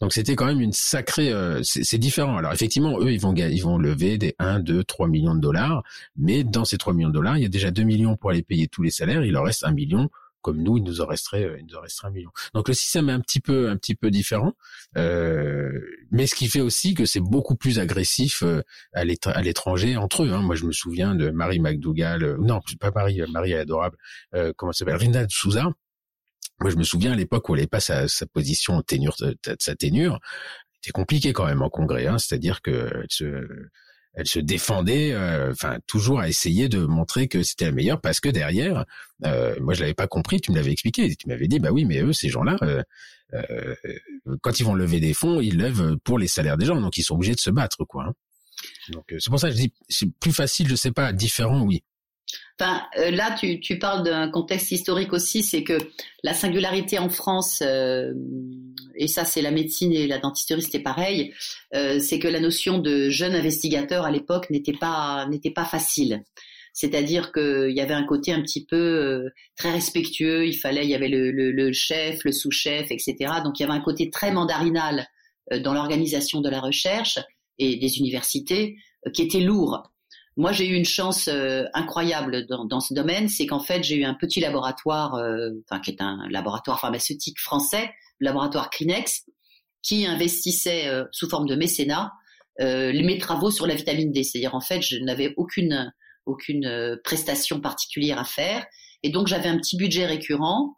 Donc c'était quand même une sacrée. Euh, c'est différent. Alors effectivement, eux, ils vont ils vont lever des 1, 2, 3 millions de dollars, mais dans ces 3 millions de dollars, il y a déjà 2 millions pour aller payer tous les salaires. Il leur reste 1 million. Comme nous, il nous en resterait, euh, il nous en resterait un million. Donc le système est un petit peu, un petit peu différent, euh, mais ce qui fait aussi que c'est beaucoup plus agressif euh, à l'étranger entre eux. Hein. Moi, je me souviens de Marie McDougall, non, pas Marie, Marie est adorable. comment s'appelle Rinda Souza moi, je me souviens à l'époque où elle n'avait pas sa, sa position ténure, sa ténure, c'était compliqué quand même en congrès. Hein, C'est-à-dire que elle se défendait, euh, enfin toujours à essayer de montrer que c'était la meilleure parce que derrière, euh, moi je l'avais pas compris, tu me l'avais expliqué, tu m'avais dit bah oui mais eux ces gens-là, euh, euh, quand ils vont lever des fonds, ils lèvent pour les salaires des gens, donc ils sont obligés de se battre quoi. Hein. Donc c'est pour ça que je dis c'est plus facile, je sais pas, différent oui. Euh, là, tu, parles d'un contexte historique aussi, c'est que la singularité en France, euh, et ça c'est la médecine et la dentisterie, c'était pareil, euh, c'est que la notion de jeune investigateur à l'époque n'était pas facile. C'est-à-dire qu'il y avait un côté un petit peu très respectueux, il fallait, il y avait le chef, le sous-chef, etc. Donc il y avait un côté très mandarinal dans l'organisation de la recherche et des universités qui était lourd. Moi, j'ai eu une chance euh, incroyable dans, ce domaine, c'est qu'en fait, j'ai eu un petit laboratoire, euh, qui est un laboratoire pharmaceutique français, le laboratoire Crinex, qui investissait euh, sous forme de mécénat mes travaux sur la vitamine D. C'est-à-dire, en fait, je n'avais aucune aucune prestation particulière à faire, et donc j'avais un petit budget récurrent.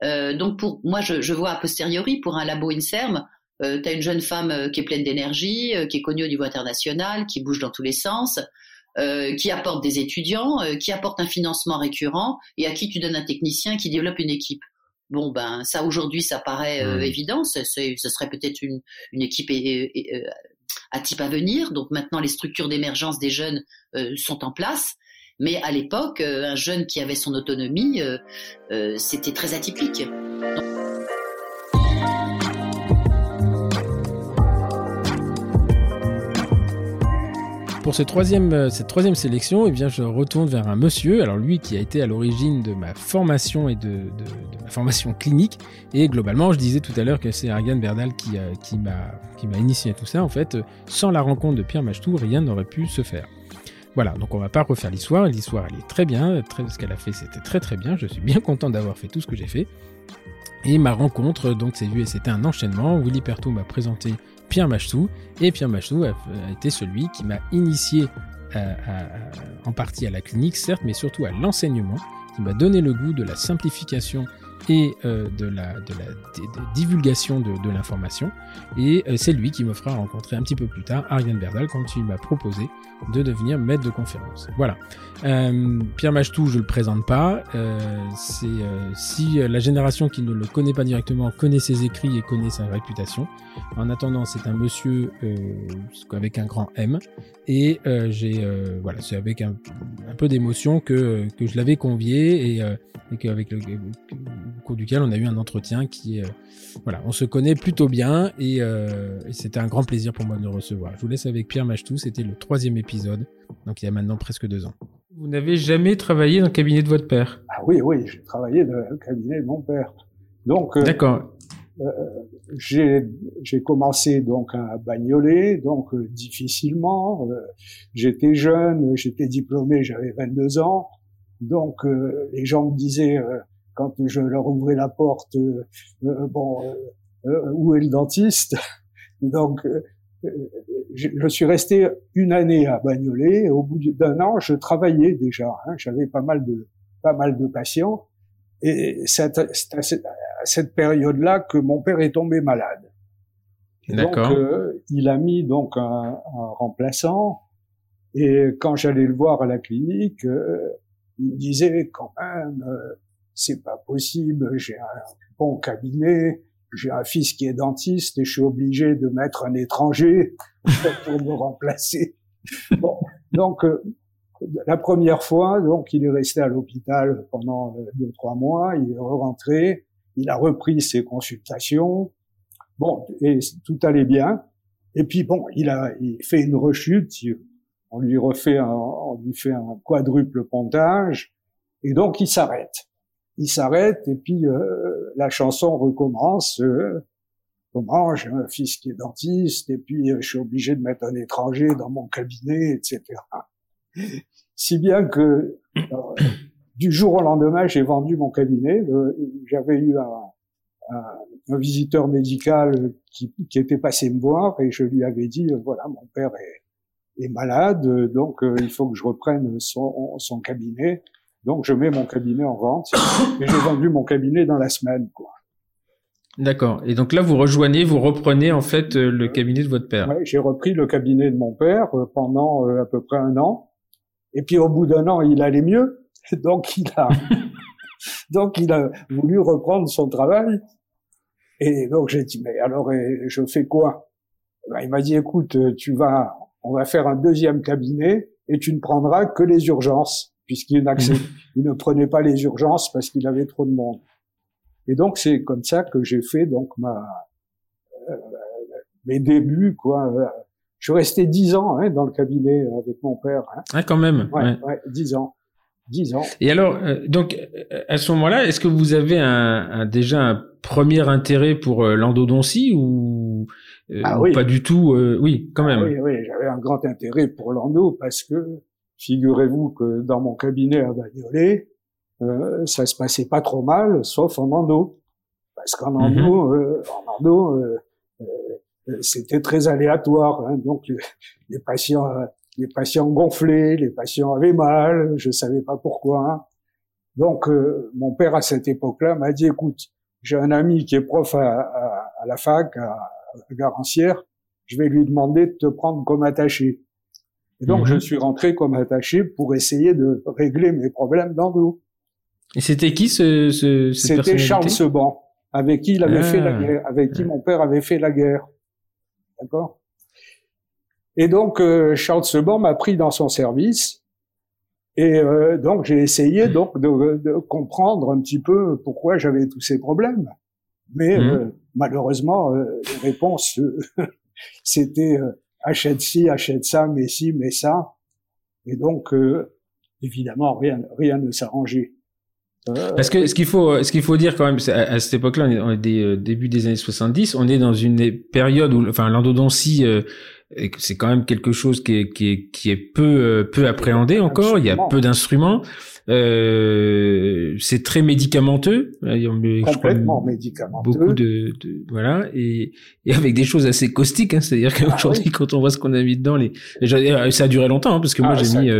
donc, pour moi, je, vois a posteriori pour un labo Inserm, tu as une jeune femme qui est pleine d'énergie, qui est connue au niveau international, qui bouge dans tous les sens. Euh, qui apporte des étudiants, euh, qui apporte un financement récurrent et à qui tu donnes un technicien qui développe une équipe. Bon, ben ça aujourd'hui, ça paraît euh, mmh. évident. Ce serait peut-être une, une équipe à type à venir. Donc maintenant, les structures d'émergence des jeunes sont en place. Mais à l'époque, un jeune qui avait son autonomie, c'était très atypique. Pour cette troisième, euh, cette troisième sélection, eh bien, je retourne vers un monsieur, alors lui qui a été à l'origine de ma formation et de, ma formation clinique, et globalement, je disais tout à l'heure que c'est Ariane Berdal qui, qui m'a initié à tout ça. En fait, sans la rencontre de Pierre Machtou, rien n'aurait pu se faire. Voilà, donc on va pas refaire l'histoire. L'histoire, elle est très bien. Ce qu'elle a fait, c'était très très bien. Je suis bien content d'avoir fait tout ce que j'ai fait. Et ma rencontre, donc c'est c'était un enchaînement. Willy Pertou m'a présenté Pierre Machtou. Et Pierre Machtou a, été celui qui m'a initié en partie à la clinique, certes, mais surtout à l'enseignement, qui m'a donné le goût de la simplification et euh, de, la, de la divulgation de, de l'information. Et euh, c'est lui qui me fera rencontrer un petit peu plus tard Ariane Berdal quand il m'a proposé de devenir maître de conférence. Voilà. Euh, Pierre Machtou, je le présente pas. Euh, c'est si la génération qui ne le connaît pas directement connaît ses écrits et connaît sa réputation. En attendant, c'est un monsieur avec un grand M. Et j'ai voilà, c'est avec un, un peu d'émotion que que je l'avais convié et, et qu'avec le au cours duquel on a eu un entretien qui est, euh, voilà, on se connaît plutôt bien euh, et, c'était un grand plaisir pour moi de le recevoir. Je vous laisse avec Pierre Machtou, c'était le troisième épisode, donc il y a maintenant presque deux ans. Vous n'avez jamais travaillé dans le cabinet de votre père? Ah oui, oui, j'ai travaillé dans le cabinet de mon père. Donc, euh, d'accord. j'ai commencé donc à bagnoler, donc difficilement. j'étais jeune, j'étais diplômé, j'avais 22 ans. Donc les gens me disaient quand je leur ouvrais la porte, euh, euh, bon, euh, où est le dentiste? Donc, je, suis resté une année à Bagnolet. Au bout d'un an, je travaillais déjà. Hein, J'avais pas mal de pas mal de patients. Et c'est à cette période-là que mon père est tombé malade. D'accord. Donc, il a mis donc un, un, remplaçant. Et quand j'allais le voir à la clinique, il me disait quand même, c'est pas possible, j'ai un bon cabinet, j'ai un fils qui est dentiste et je suis obligé de mettre un étranger pour me remplacer. Bon, donc euh, la première fois, donc il est resté à l'hôpital pendant euh, deux trois mois, il est rentré, il a repris ses consultations, bon et tout allait bien. Et puis bon, il a il fait une rechute, on lui refait un, on lui fait un quadruple pontage et donc il s'arrête il s'arrête et puis euh, la chanson recommence. Euh, comment j'ai un fils qui est dentiste et puis euh, je suis obligé de mettre un étranger dans mon cabinet, etc. Si bien que du jour au lendemain, j'ai vendu mon cabinet. J'avais eu un, un, visiteur médical qui, qui, était passé me voir et je lui avais dit voilà mon père est, est malade donc il faut que je reprenne son, son cabinet Donc je mets mon cabinet en vente et j'ai vendu mon cabinet dans la semaine, quoi. D'accord. Et donc là, vous rejoignez, vous reprenez en fait euh, le cabinet de votre père. Ouais, j'ai repris le cabinet de mon père euh, pendant euh, à peu près un an. Et puis au bout d'un an, il allait mieux, donc il a donc il a voulu reprendre son travail. Et donc j'ai dit mais alors je fais quoi? Ben, Il m'a dit écoute, tu vas, on va faire un deuxième cabinet et tu ne prendras que les urgences puisqu'il il ne prenait pas les urgences parce qu'il avait trop de monde. Et donc c'est comme ça que j'ai fait donc ma euh, mes débuts quoi. Je suis resté dix ans hein, dans le cabinet avec mon père. Hein. Ah quand même. Ouais, ouais. dix ans. Dix ans. Et alors, euh, donc, à ce moment-là, est-ce que vous avez un, un, déjà un premier intérêt pour euh, l'endodontie ou, euh, ah, oui. pas du tout Oui, quand même. Ah, oui, oui, j'avais un grand intérêt pour l'endo parce que figurez-vous que dans mon cabinet à Bagnolet, euh, ça se passait pas trop mal, sauf en endo. Parce qu'en endo, -hmm. euh, en endo, euh, euh, c'était très aléatoire. Hein, donc les patients, les patients gonflaient, les patients avaient mal, je savais pas pourquoi. Hein. Donc mon père à cette époque-là m'a dit "Écoute, j'ai un ami qui est prof à, à, à la fac à, à Garancière, je vais lui demander de te prendre comme attaché." Et donc, je suis rentré comme attaché pour essayer de régler mes problèmes d'endo. Et c'était qui ce, ce C'était Charles Seban, avec qui il avait ah. fait la guerre, avec qui mon père avait fait la guerre. D'accord? Et donc euh, Charles Seban m'a pris dans son service. Et euh, donc j'ai essayé donc de, de, comprendre un petit peu pourquoi j'avais tous ces problèmes. Mais mmh. euh, malheureusement, euh, les réponses, c'était euh, achète ci, achète ça, mais ci, mais ça. Et donc, évidemment, rien, rien ne s'arrangeait. Parce que ce qu'il faut, ce qu'il faut dire quand même, à, à cette époque-là, on est, on est des euh, début des années 70, on est dans une période où, enfin, l'endodontie, euh, c'est quand même quelque chose qui est, qui est, qui est peu, euh, peu appréhendé encore. Il y a peu d'instruments. Euh, c'est très médicamenteux. Complètement médicamenteux. Beaucoup de, de, voilà et, et avec des choses assez caustiques. Hein, C'est-à-dire qu'aujourd'hui, ah, oui. quand on voit ce qu'on a mis dedans, les, les, ça a duré longtemps hein, parce que moi ah, j'ai mis,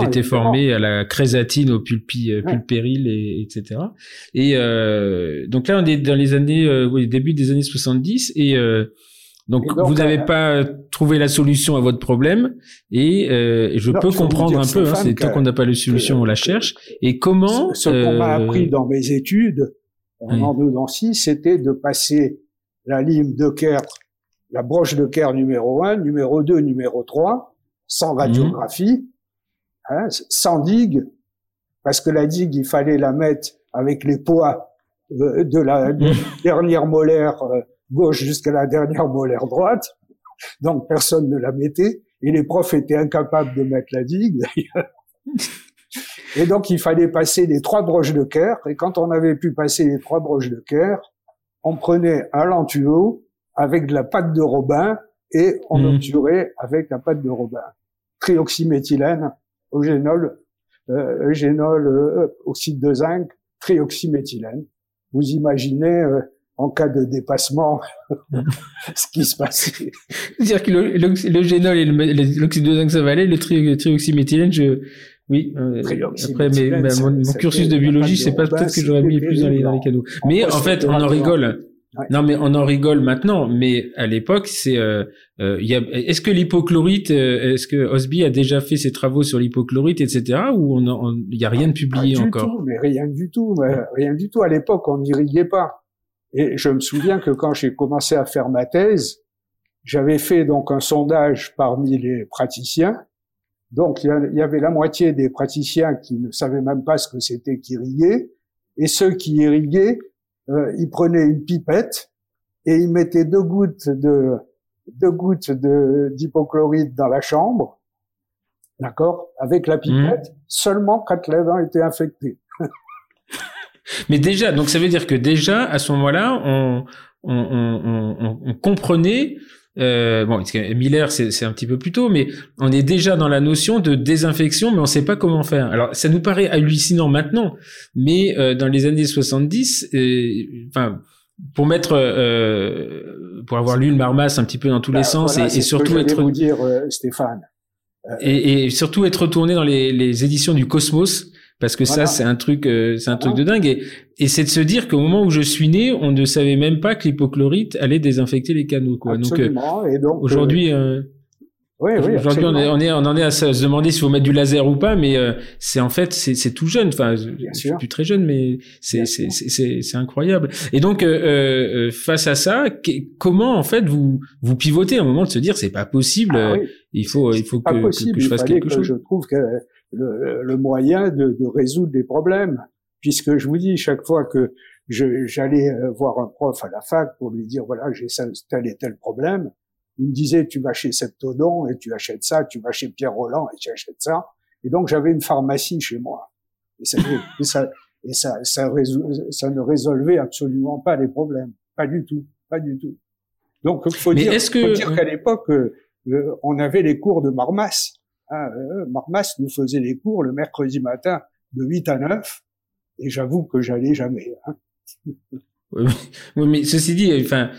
j'étais formé à la crésatine, au pulpi, ouais. pulpéril et etc. Et euh, donc là, on est dans les années, euh, oui, début des années 70 et euh, donc, donc, vous n'avez euh, pas trouvé la solution à votre problème et euh, je non, peux comprendre un peu. Hein, c'est tant qu'on n'a pas la solution, on la cherche. Et comment Ce, ce qu'on m'a euh, appris dans mes études en endodontie, c'était de passer la lime de Kerr, la broche de Kerr numéro 1, numéro 2, numéro 3, sans radiographie, mmh. hein, sans digue, parce que la digue, il fallait la mettre avec les poids de la mmh. dernière molaire gauche jusqu'à la dernière molaire droite. Donc personne ne la mettait et les profs étaient incapables de mettre la digue d'ailleurs. Et donc il fallait passer les trois broches de Kerr et quand on avait pu passer les trois broches de Kerr, on prenait un lentuo avec de la pâte de Robin et on mmh. obturait avec la pâte de Robin. Trioxyméthylène, eugénol, euh, eugénol, euh, oxyde de zinc, trioxyméthylène. Vous imaginez euh, en cas de dépassement ce qui se passe. C'est-à-dire que le, le, le, génol et l'oxyde de zinc le tri, trioxyméthylène, je oui. Euh, après, mais, mais mon, mon cursus de biologie, c'est pas peut-être que j'aurais mis plus dans les, dans les cadeaux. Mais en fait, on en rigole. Ouais. Non, mais on en rigole maintenant, mais à l'époque, c'est, euh, euh, y a, est-ce que l'hypochlorite, euh, est-ce que Osby a déjà fait ses travaux sur l'hypochlorite, etc., ou on, il y a rien de publié pas encore? tout, Mais rien du tout, mais rien du tout. À l'époque, on n'irriguait pas. Et je me souviens que quand j'ai commencé à faire ma thèse, j'avais fait donc un sondage parmi les praticiens. Donc il y avait la moitié des praticiens qui ne savaient même pas ce que c'était qu'irriguer, et ceux qui irriguaient, euh, ils prenaient une pipette et ils mettaient deux gouttes de deux gouttes de d'hypochlorite dans la chambre, d'accord, avec la pipette, mmh. seulement quand les dents étaient infectés. Mais déjà, donc ça veut dire que déjà à ce moment-là, on, on, on, on, comprenait. Euh, bon, Miller, c'est un petit peu plus tôt, mais on est déjà dans la notion de désinfection, mais on ne sait pas comment faire. Alors, ça nous paraît hallucinant maintenant, mais euh, dans les années 70, euh, enfin, pour mettre, euh, pour avoir lu le Marmas un petit peu dans tous bah, les sens voilà, et, et surtout être, vous dire, Stéphane, et, et, surtout être retourné dans les, les éditions du Cosmos parce que ça c'est un truc euh, c'est un truc de dingue. Et, et c'est de se dire qu'au moment où je suis né on ne savait même pas que l'hypochlorite allait désinfecter les canaux quoi. Donc, euh, donc aujourd'hui oui, oui, Aujourd'hui, on, est, on, est, on en est à se demander s'il faut mettre du laser ou pas, mais euh, c'est en fait, c'est tout jeune. Enfin, je, suis plus très jeune, mais c'est c'est incroyable. Et donc, euh, euh, face à ça, comment en fait vous vous pivotez à un moment de se dire c'est pas possible, ah il faut il faut que, que, je fasse quelque chose. Je trouve que le, le moyen de, de, résoudre des problèmes, puisque je vous dis chaque fois que j'allais voir un prof à la fac pour lui dire voilà j'ai tel et tel problème il me disait, tu vas chez Septodon et tu achètes ça, tu vas chez Pierre Roland et tu achètes ça. Et donc, j'avais une pharmacie chez moi. Et ça, et ça, et ça, ça, ça, ne résolvait absolument pas les problèmes. Pas du tout. Pas du tout. Donc, faut dire, que... dire qu'à l'époque, euh, euh, on avait les cours de Marmas. Hein, euh, Marmas nous faisait les cours le mercredi matin de 8 à 9. Et j'avoue que j'allais jamais. Hein. oui, mais ceci dit, enfin,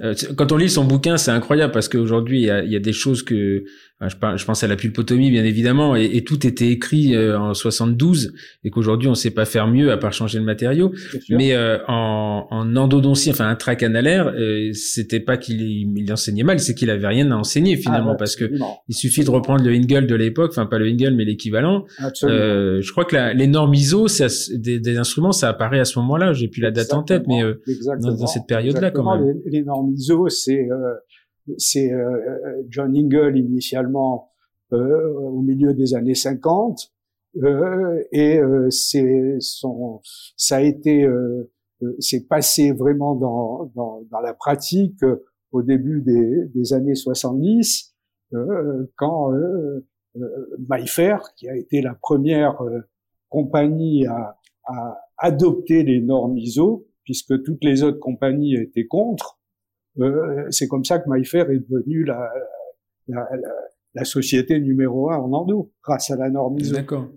euh, quand on lit son bouquin, c'est incroyable parce qu'aujourd'hui, il y a, des choses que je, je, pense à la pulpotomie, bien évidemment, et, et tout était écrit euh, en 72 et qu'aujourd'hui, on sait pas faire mieux à part changer le matériau. Mais euh, en, en, endodontie, enfin intracanalaire, euh, c'était pas qu'il il enseignait mal, c'est qu'il avait rien à enseigner finalement ah, parce que il suffit de reprendre le Engel de l'époque, enfin pas le Engel mais l'équivalent. je crois que la, les normes ISO, ça, des, des, instruments, ça apparaît à ce moment-là. J'ai plus la date en tête, mais dans, dans, cette période-là quand même. Les, normes ISO, c'est c'est euh, John Ingle initialement euh, au milieu des années 50 euh, et c'est son ça a été c'est passé vraiment dans, dans, dans, la pratique au début des, des années 70 quand euh, qui a été la première compagnie à, à, adopter les normes ISO, puisque toutes les autres compagnies étaient contre, euh, c'est comme ça que MyFair est devenue la, la, la, la, société numéro un en endo, grâce à la norme ISO. D'accord.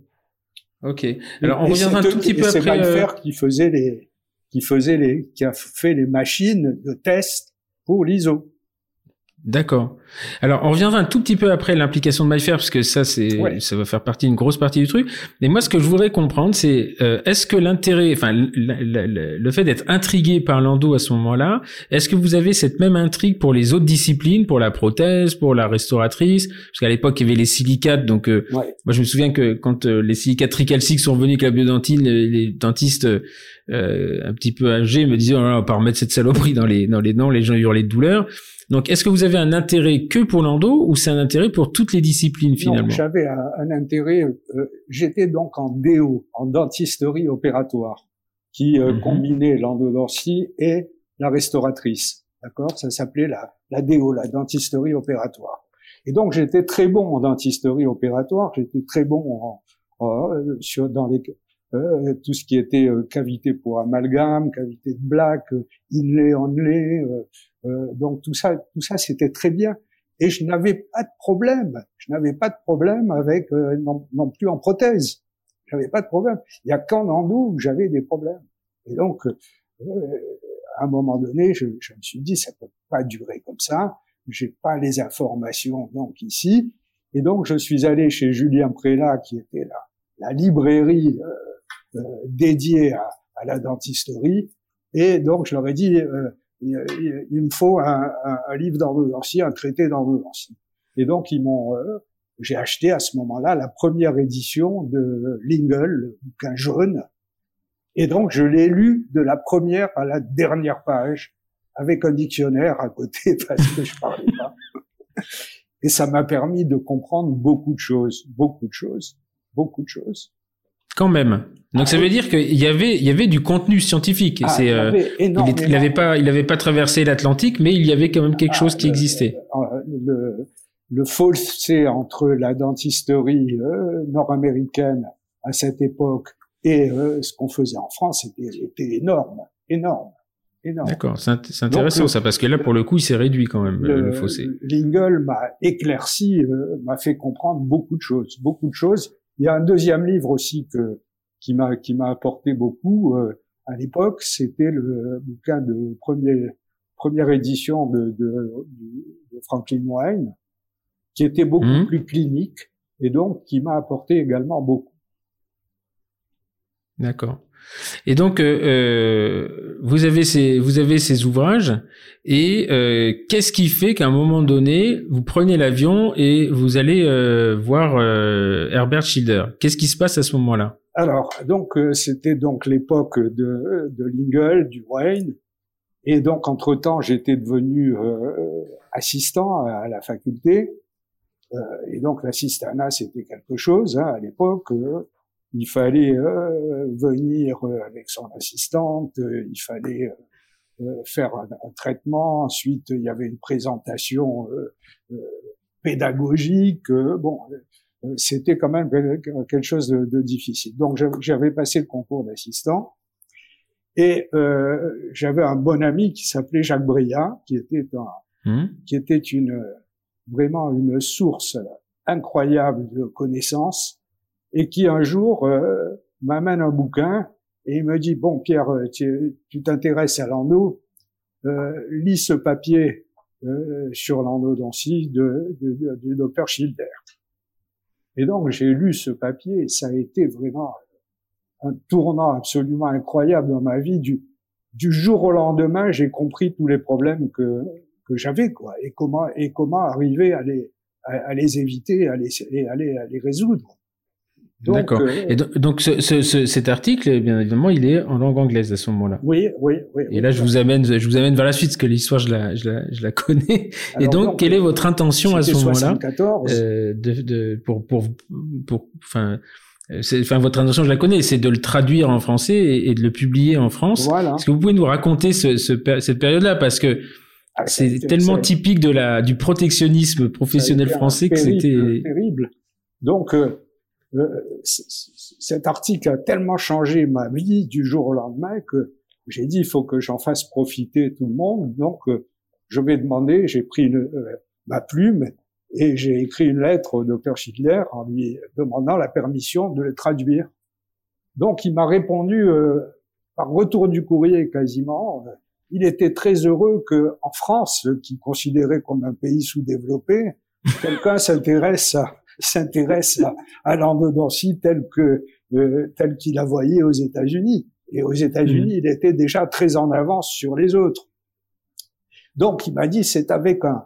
Ok. Alors on reviendra un tout petit peu après. C'est MyFair euh... qui faisait les, qui faisait les, qui a fait les machines de test pour l'ISO. D'accord. Alors, on reviendra un tout petit peu après l'implication de MyFair, parce que ça, c'est, ça va faire partie, une grosse partie du truc. Mais moi, ce que je voudrais comprendre, c'est, euh, est-ce que l'intérêt, enfin, le, fait d'être intrigué par l'endo à ce moment-là, est-ce que vous avez cette même intrigue pour les autres disciplines, pour la prothèse, pour la restauratrice? Parce qu'à l'époque, il y avait les silicates, donc, euh, moi, je me souviens que quand euh, les silicates tricalciques sont venus avec la biodontine, les, dentistes, un petit peu âgés me disaient, oh, on va pas remettre cette saloperie dans les, dans les dents, les gens hurlaient de douleur. Donc, est-ce que vous avez un intérêt que pour l'endo ou c'est un intérêt pour toutes les disciplines finalement? J'avais un, intérêt. Euh, j'étais donc en DO, en dentisterie opératoire, qui euh, combinait l'endodontie et la restauratrice. D'accord? Ça s'appelait la, la DO, la dentisterie opératoire. Et donc j'étais très bon en dentisterie opératoire. J'étais très bon en, euh, sur dans les euh, tout ce qui était euh, cavité pour amalgame, cavité de black, inlay, onlay, euh, donc tout ça, tout ça c'était très bien. Et je n'avais pas de problème. Je n'avais pas de problème avec non, non, plus en prothèse. J'avais pas de problème. Il y a qu'en endo où j'avais des problèmes. Et donc, à un moment donné, je, je, me suis dit, ça peut pas durer comme ça. J'ai pas les informations donc ici. Et donc, je suis allé chez Julien Prélat, qui était la, la librairie euh, dédiée à, à, la dentisterie. Et donc, je leur ai dit, euh, il, il, me faut un, un, un livre d'endodontie, un traité d'endodontie. Et donc, ils m'ont, euh, j'ai acheté à ce moment-là la première édition de Lingle, le bouquin jaune. Et donc, je l'ai lu de la première à la dernière page, avec un dictionnaire à côté, parce que je parlais pas. Et ça m'a permis de comprendre beaucoup de choses, beaucoup de choses, beaucoup de choses. Quand même. Donc ça veut dire qu'il y avait, il y avait du contenu scientifique. Ah, c'est, euh, il n'avait pas, il avait pas traversé l'Atlantique, mais il y avait quand même quelque ah, chose qui existait. Euh, le, le fossé entre la dentisterie euh, nord-américaine à cette époque et ce qu'on faisait en France était, était énorme, énorme. D'accord, c'est intéressant ça, parce que là, pour le coup, il s'est réduit quand même, le, le fossé. Lingle m'a éclairci, m'a fait comprendre beaucoup de choses, beaucoup de choses, il y a un deuxième livre aussi que qui m'a qui m'a apporté beaucoup euh, à l'époque, c'était le bouquin de premier, première édition de, de, de Franklin Wine, qui était beaucoup mmh. plus clinique et donc qui m'a apporté également beaucoup. D'accord. Et donc, euh, euh, vous avez ces vous avez ces ouvrages et euh, qu'est-ce qui fait qu'à un moment donné, vous prenez l'avion et vous allez euh, voir euh, Herbert Schilder? Qu'est-ce qui se passe à ce moment-là? Alors, donc euh, c'était donc l'époque de de Lingle, du Wayne, et donc entre temps j'étais devenu assistant à, la faculté. et donc l'assistanat c'était quelque chose hein, à l'époque il fallait euh, venir euh, avec son assistante, euh, il fallait faire un, traitement. Ensuite, il y avait une présentation pédagogique. bon, c'était quand même quelque chose de, difficile. Donc, j'avais passé le concours d'assistant. Et j'avais un bon ami qui s'appelait Jacques Briat, qui était un, mmh. qui était une vraiment une source incroyable de connaissances et qui un jour euh, m'amène un bouquin et il me dit bon Pierre, euh, tu t'intéresses à l'endo, euh, lis ce papier euh, sur l'endodontie de, de, du docteur Schilder. Et donc j'ai lu ce papier ça a été vraiment un tournant absolument incroyable dans ma vie. Du, du jour au lendemain, j'ai compris tous les problèmes que, que j'avais, quoi, et comment, et comment arriver à les, à, les éviter, à les, à les, à les résoudre. D'accord. Euh, et donc, ce, ce, cet article, bien évidemment, il est en langue anglaise à ce moment-là. Oui, oui, oui. Et là, je vous amène, je vous amène vers la suite, parce que l'histoire, je la, je la, je la connais. et donc, quelle est votre intention à ce moment-là euh, de, de, pour, pour, pour, enfin, enfin, votre intention, je la connais, c'est de le traduire en français et, de le publier en France. Voilà. Est-ce que vous pouvez nous raconter ce, ce cette période-là, parce que ah, c'est tellement typique de la du protectionnisme professionnel français que c'était terrible. Donc, euh, euh, cet article a tellement changé ma vie du jour au lendemain que j'ai dit il faut que j'en fasse profiter tout le monde. Donc euh, je vais demander, j'ai pris euh, ma plume et j'ai écrit une lettre au docteur Schindler en lui demandant la permission de le traduire. Donc il m'a répondu par retour du courrier quasiment. il était très heureux que en France, qui considérait comme un pays sous-développé, quelqu'un s'intéresse à s'intéresse à, à l'endodontie telle que euh, telle qu'il la voyait aux États-Unis. Et aux États-Unis, mmh. il était déjà très en avance sur les autres. Donc, il m'a dit, c'est avec un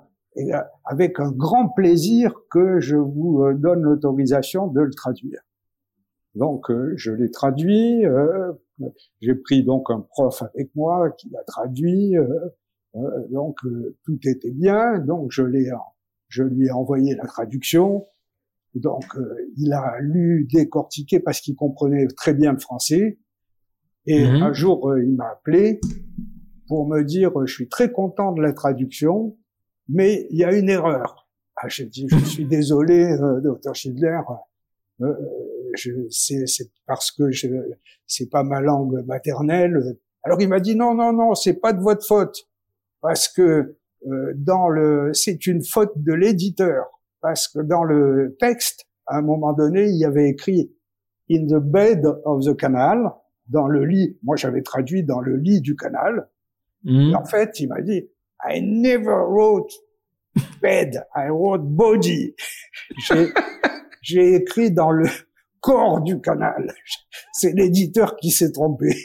avec un grand plaisir que je vous euh, donne l'autorisation de le traduire. Donc, euh, je l'ai traduit. Euh, j'ai pris donc un prof avec moi qui l'a traduit. donc, tout était bien. Donc, je l'ai, je lui ai envoyé la traduction. Donc, euh, il a lu, décortiqué parce qu'il comprenait très bien le français. Et mhm. un jour, euh, il m'a appelé pour me dire, je suis très content de la traduction, mais il y a une erreur. Ah, j'ai dit, je suis désolé, euh, docteur Schindler, euh, c'est parce que je c'est pas ma langue maternelle. Alors il m'a dit non non non, c'est pas de votre faute parce que dans le c'est une faute de l'éditeur parce que dans le texte, à un moment donné, il y avait écrit in the bed of the canal, dans le lit. Moi, j'avais traduit dans le lit du canal. Mm. Et en fait, il m'a dit, I never wrote bed, I wrote body. J'ai écrit dans le corps du canal. C'est l'éditeur qui s'est trompé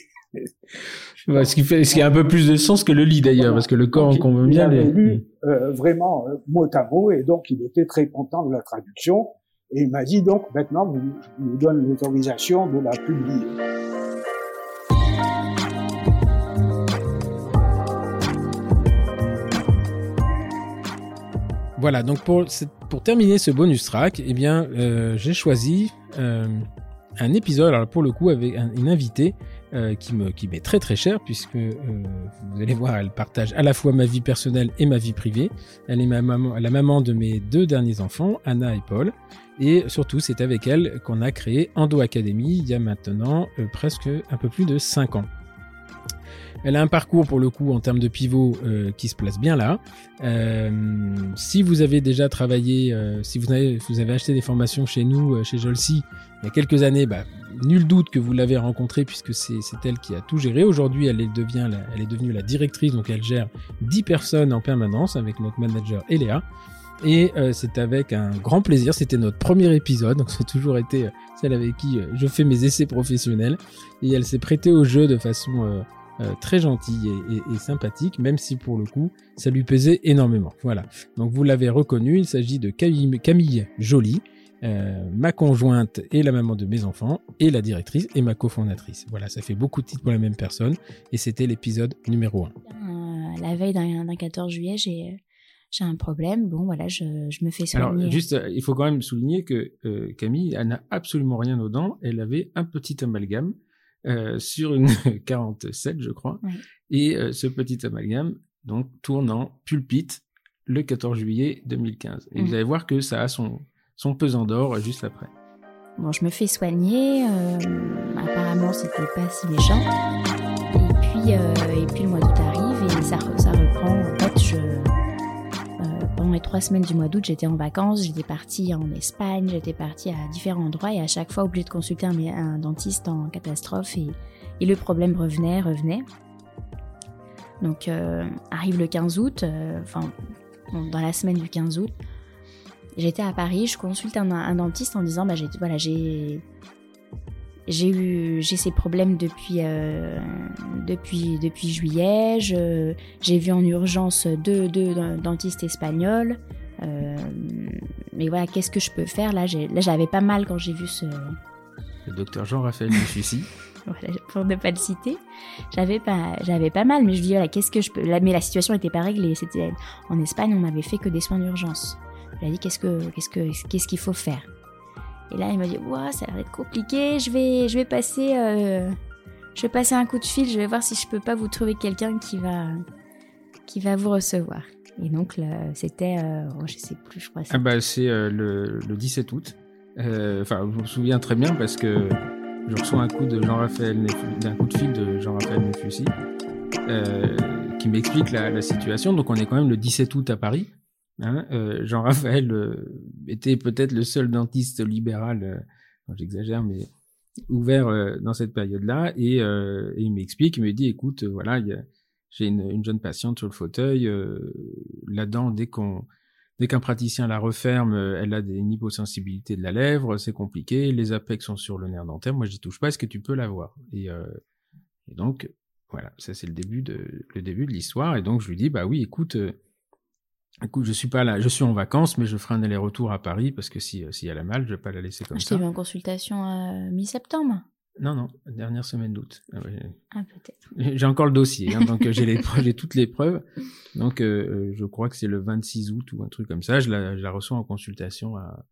ce, qui fait, ce qui a un peu plus de sens que le lit d'ailleurs, parce que le corps, on veut bien. Il lu mm. euh, vraiment euh, mot à mot, et donc il était très content de la traduction. Et il m'a dit donc maintenant, vous, je vous donne l'autorisation de la publier. Voilà, donc pour, pour terminer ce bonus track, eh bien, euh, j'ai choisi euh, un épisode, alors pour le coup, avec une invitée euh, qui me qui m'est très très chère puisque euh, vous allez voir, elle partage à la fois ma vie personnelle et ma vie privée. Elle est la maman de mes deux derniers enfants, Anna et Paul. Et surtout, c'est avec elle qu'on a créé Endo Academy il y a maintenant euh, presque un peu plus de 5 ans. Elle a un parcours pour le coup en termes de pivot euh, qui se place bien là. Euh, si vous avez déjà travaillé, euh, si vous avez, vous avez acheté des formations chez nous, chez Jolsi, il y a quelques années, bah, nul doute que vous l'avez rencontrée puisque c'est elle qui a tout géré. Aujourd'hui, elle, elle est devenue la directrice, donc elle gère 10 personnes en permanence avec notre manager Eléa. Et euh, c'est avec un grand plaisir. C'était notre premier épisode, donc c'est toujours été euh, celle avec qui euh, je fais mes essais professionnels. Et elle s'est prêtée au jeu de façon très gentille et, et, sympathique, même si pour le coup, ça lui pesait énormément. Voilà. Donc vous l'avez reconnu, il s'agit de Camille, Camille Joly. ma conjointe et la maman de mes enfants, et la directrice et ma cofondatrice. Voilà, ça fait beaucoup de titres pour la même personne, et c'était l'épisode numéro 1. la veille d'un 14 juillet, j'ai j'ai un problème, bon voilà, je, je me fais soigner. Alors juste, euh, il faut quand même souligner que euh, Camille, elle n'a absolument rien aux dents, elle avait un petit amalgame euh, sur une 47, je crois, et euh, ce petit amalgame donc tourne en pulpite le 14 juillet 2015. Et vous mmh. allez voir que ça a son, son pesant d'or juste après. Bon, je me fais soigner, apparemment c'était pas si méchant, et puis, et puis le mois d'août arrive et ça, ça reprend, en fait je les trois semaines du mois d'août, j'étais en vacances, j'étais partie en Espagne, j'étais partie à différents endroits et à chaque fois obligée de consulter un, dentiste en catastrophe et, le problème revenait, revenait. Donc euh, arrive le 15 août, euh, enfin dans la semaine du 15 août, j'étais à Paris, je consulte un, dentiste en disant bah j'ai voilà j'ai j'ai eu j'ai ces problèmes depuis euh, depuis depuis juillet. J'ai vu en urgence deux, deux dentistes espagnols. Euh, mais voilà, qu'est-ce que je peux faire? Là Là, j'avais pas mal quand j'ai vu ce. Le docteur Jean-Raphaël Mufussi. voilà, pour ne pas le citer, j'avais pas j'avais pas mal, mais je dis voilà, qu'est-ce que je peux Mais la situation n'était pas réglée. C'était en Espagne, on m'avait fait que des soins d'urgence. Il a dit qu'est-ce que qu'est-ce que qu'est-ce qu'il faut faire? Et là, il m'a dit, ouais, ça va être compliqué, je vais, je vais passer, euh, je vais passer un coup de fil, je vais voir si je peux pas vous trouver quelqu'un qui va, qui va vous recevoir. Et donc, c'était, euh, oh, je sais plus, je crois. Ah bah, c'est euh, le, le, 17 août. Enfin, je me souviens très bien parce que je reçois un coup de Jean-Raphaël, d'un coup de fil de Jean-Raphaël Nefussi, qui m'explique la situation. Donc, on est quand même le 17 août à Paris. Hein, euh, Jean-Raphaël euh, était peut-être le seul dentiste libéral, euh, j'exagère, mais ouvert dans cette période-là. Et, il m'explique, il me dit, écoute, voilà, j'ai une, jeune patiente sur le fauteuil. Là-dedans, dès qu'on Dès qu'un praticien la referme, elle a des hyposensibilités de la lèvre, c'est compliqué, les apex sont sur le nerf dentaire, moi j'y touche pas, est-ce que tu peux l'avoir et, et donc, voilà, ça c'est le début de le début de l'histoire, et donc je lui dis, bah oui, écoute, Écoute, je suis pas là, je suis en vacances, mais je ferai un aller-retour à Paris parce que si, si elle a mal, je vais pas la laisser comme ça. Je t'ai vu en consultation à mi-septembre. Non, non, dernière semaine d'août. Ah, ah peut-être. J'ai encore le dossier, hein, donc euh, j'ai les j'ai toutes les preuves. Donc euh, euh, je crois que c'est le 26 août ou un truc comme ça. Je la, je la reçois en consultation à,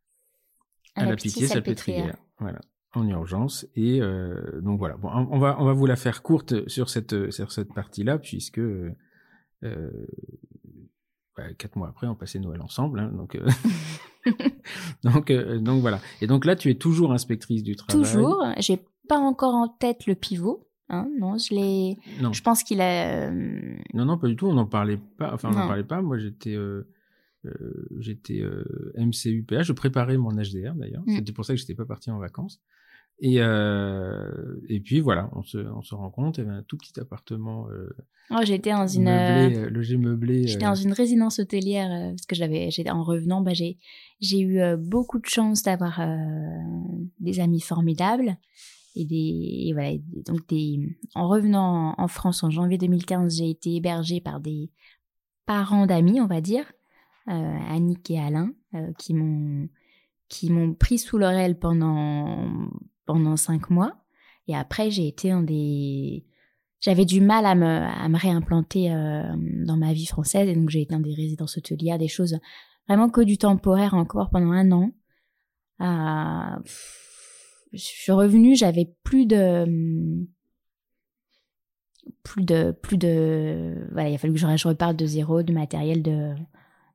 à, la, Pitié Salpêtrière. Voilà, en urgence. Et euh, donc voilà. Bon, on va on va vous la faire courte sur cette sur cette partie-là puisque euh, bah, quatre mois après, on passait Noël ensemble. Hein, donc, euh, donc, euh, donc voilà. Et donc là, tu es toujours inspectrice du travail. Toujours. J'ai pas encore en tête le pivot. Hein, non, je l'ai. Je pense qu'il a. Euh, non, non, pas du tout. On n'en parlait pas. Enfin, on n'en parlait pas. Moi, j'étais. j'étais MCUPA, je préparais mon HDR d'ailleurs. Mm. C'était pour ça que j'étais pas parti en vacances. Et, euh, et puis voilà, on se, on se rend compte, il y avait un tout petit appartement. Euh, oh, j'étais dans une. Meublé, euh, logé meublé. J'étais dans une résidence hôtelière parce que j'avais, en revenant, bah, j'ai, j'ai eu beaucoup de chance d'avoir des amis formidables. Et des, et voilà, donc des, en revenant en France en janvier 2015, j'ai été hébergée par des parents d'amis, on va dire, Annick et Alain, qui m'ont, qui m'ont pris sous leur aile pendant pendant cinq mois. Et après, j'ai été dans des... J'avais du mal à me, à me réimplanter euh, dans ma vie française. Et donc, j'ai été dans des résidences hôtelières, des choses vraiment que du temporaire encore pendant un an. Euh, je suis revenue, j'avais plus de... Plus de... Plus de... Voilà, il a fallu que je, je reparte de zéro, du matériel, de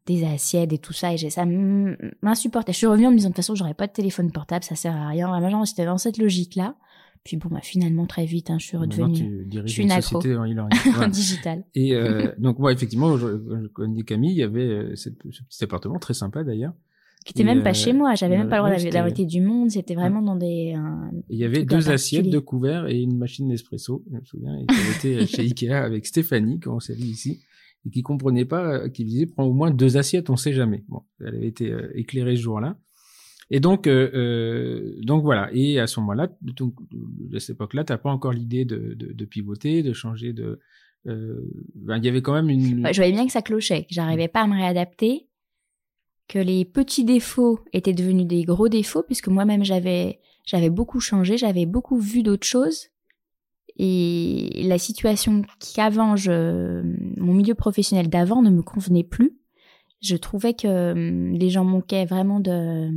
des assiettes et tout ça et j'ai ça m'insupportait. Je suis revenue en me disant de toute façon j'aurais pas de téléphone portable, ça sert à rien. Vraiment j'étais dans cette logique là. Puis bon bah finalement très vite hein, je suis redevenue je suis une, accro en digital. Et euh, donc moi effectivement je, connais Camille, il y avait euh, ce petit appartement très sympa d'ailleurs qui était même pas chez moi, j'avais même pas le droit d'arrêter du monde, c'était vraiment dans des Il y avait deux assiettes, deux couverts et une machine d'espresso, je me souviens, et qui était chez Ikea avec Stéphanie, qu'on s'est dit ici et qui comprenait pas, qui disait prends au moins deux assiettes, on sait jamais. Bon, elle avait été éclairée ce jour-là. Et donc, donc voilà. Et à ce moment-là, de cette époque-là, t'as pas encore l'idée de, pivoter, de changer de. Ben, il y avait quand même une. je voyais bien que ça clochait, que j'arrivais pas à me réadapter que les petits défauts étaient devenus des gros défauts puisque moi-même j'avais j'avais beaucoup changé, j'avais beaucoup vu d'autres choses et la situation qu'avant je mon milieu professionnel d'avant ne me convenait plus. Je trouvais que hum, les gens manquaient vraiment de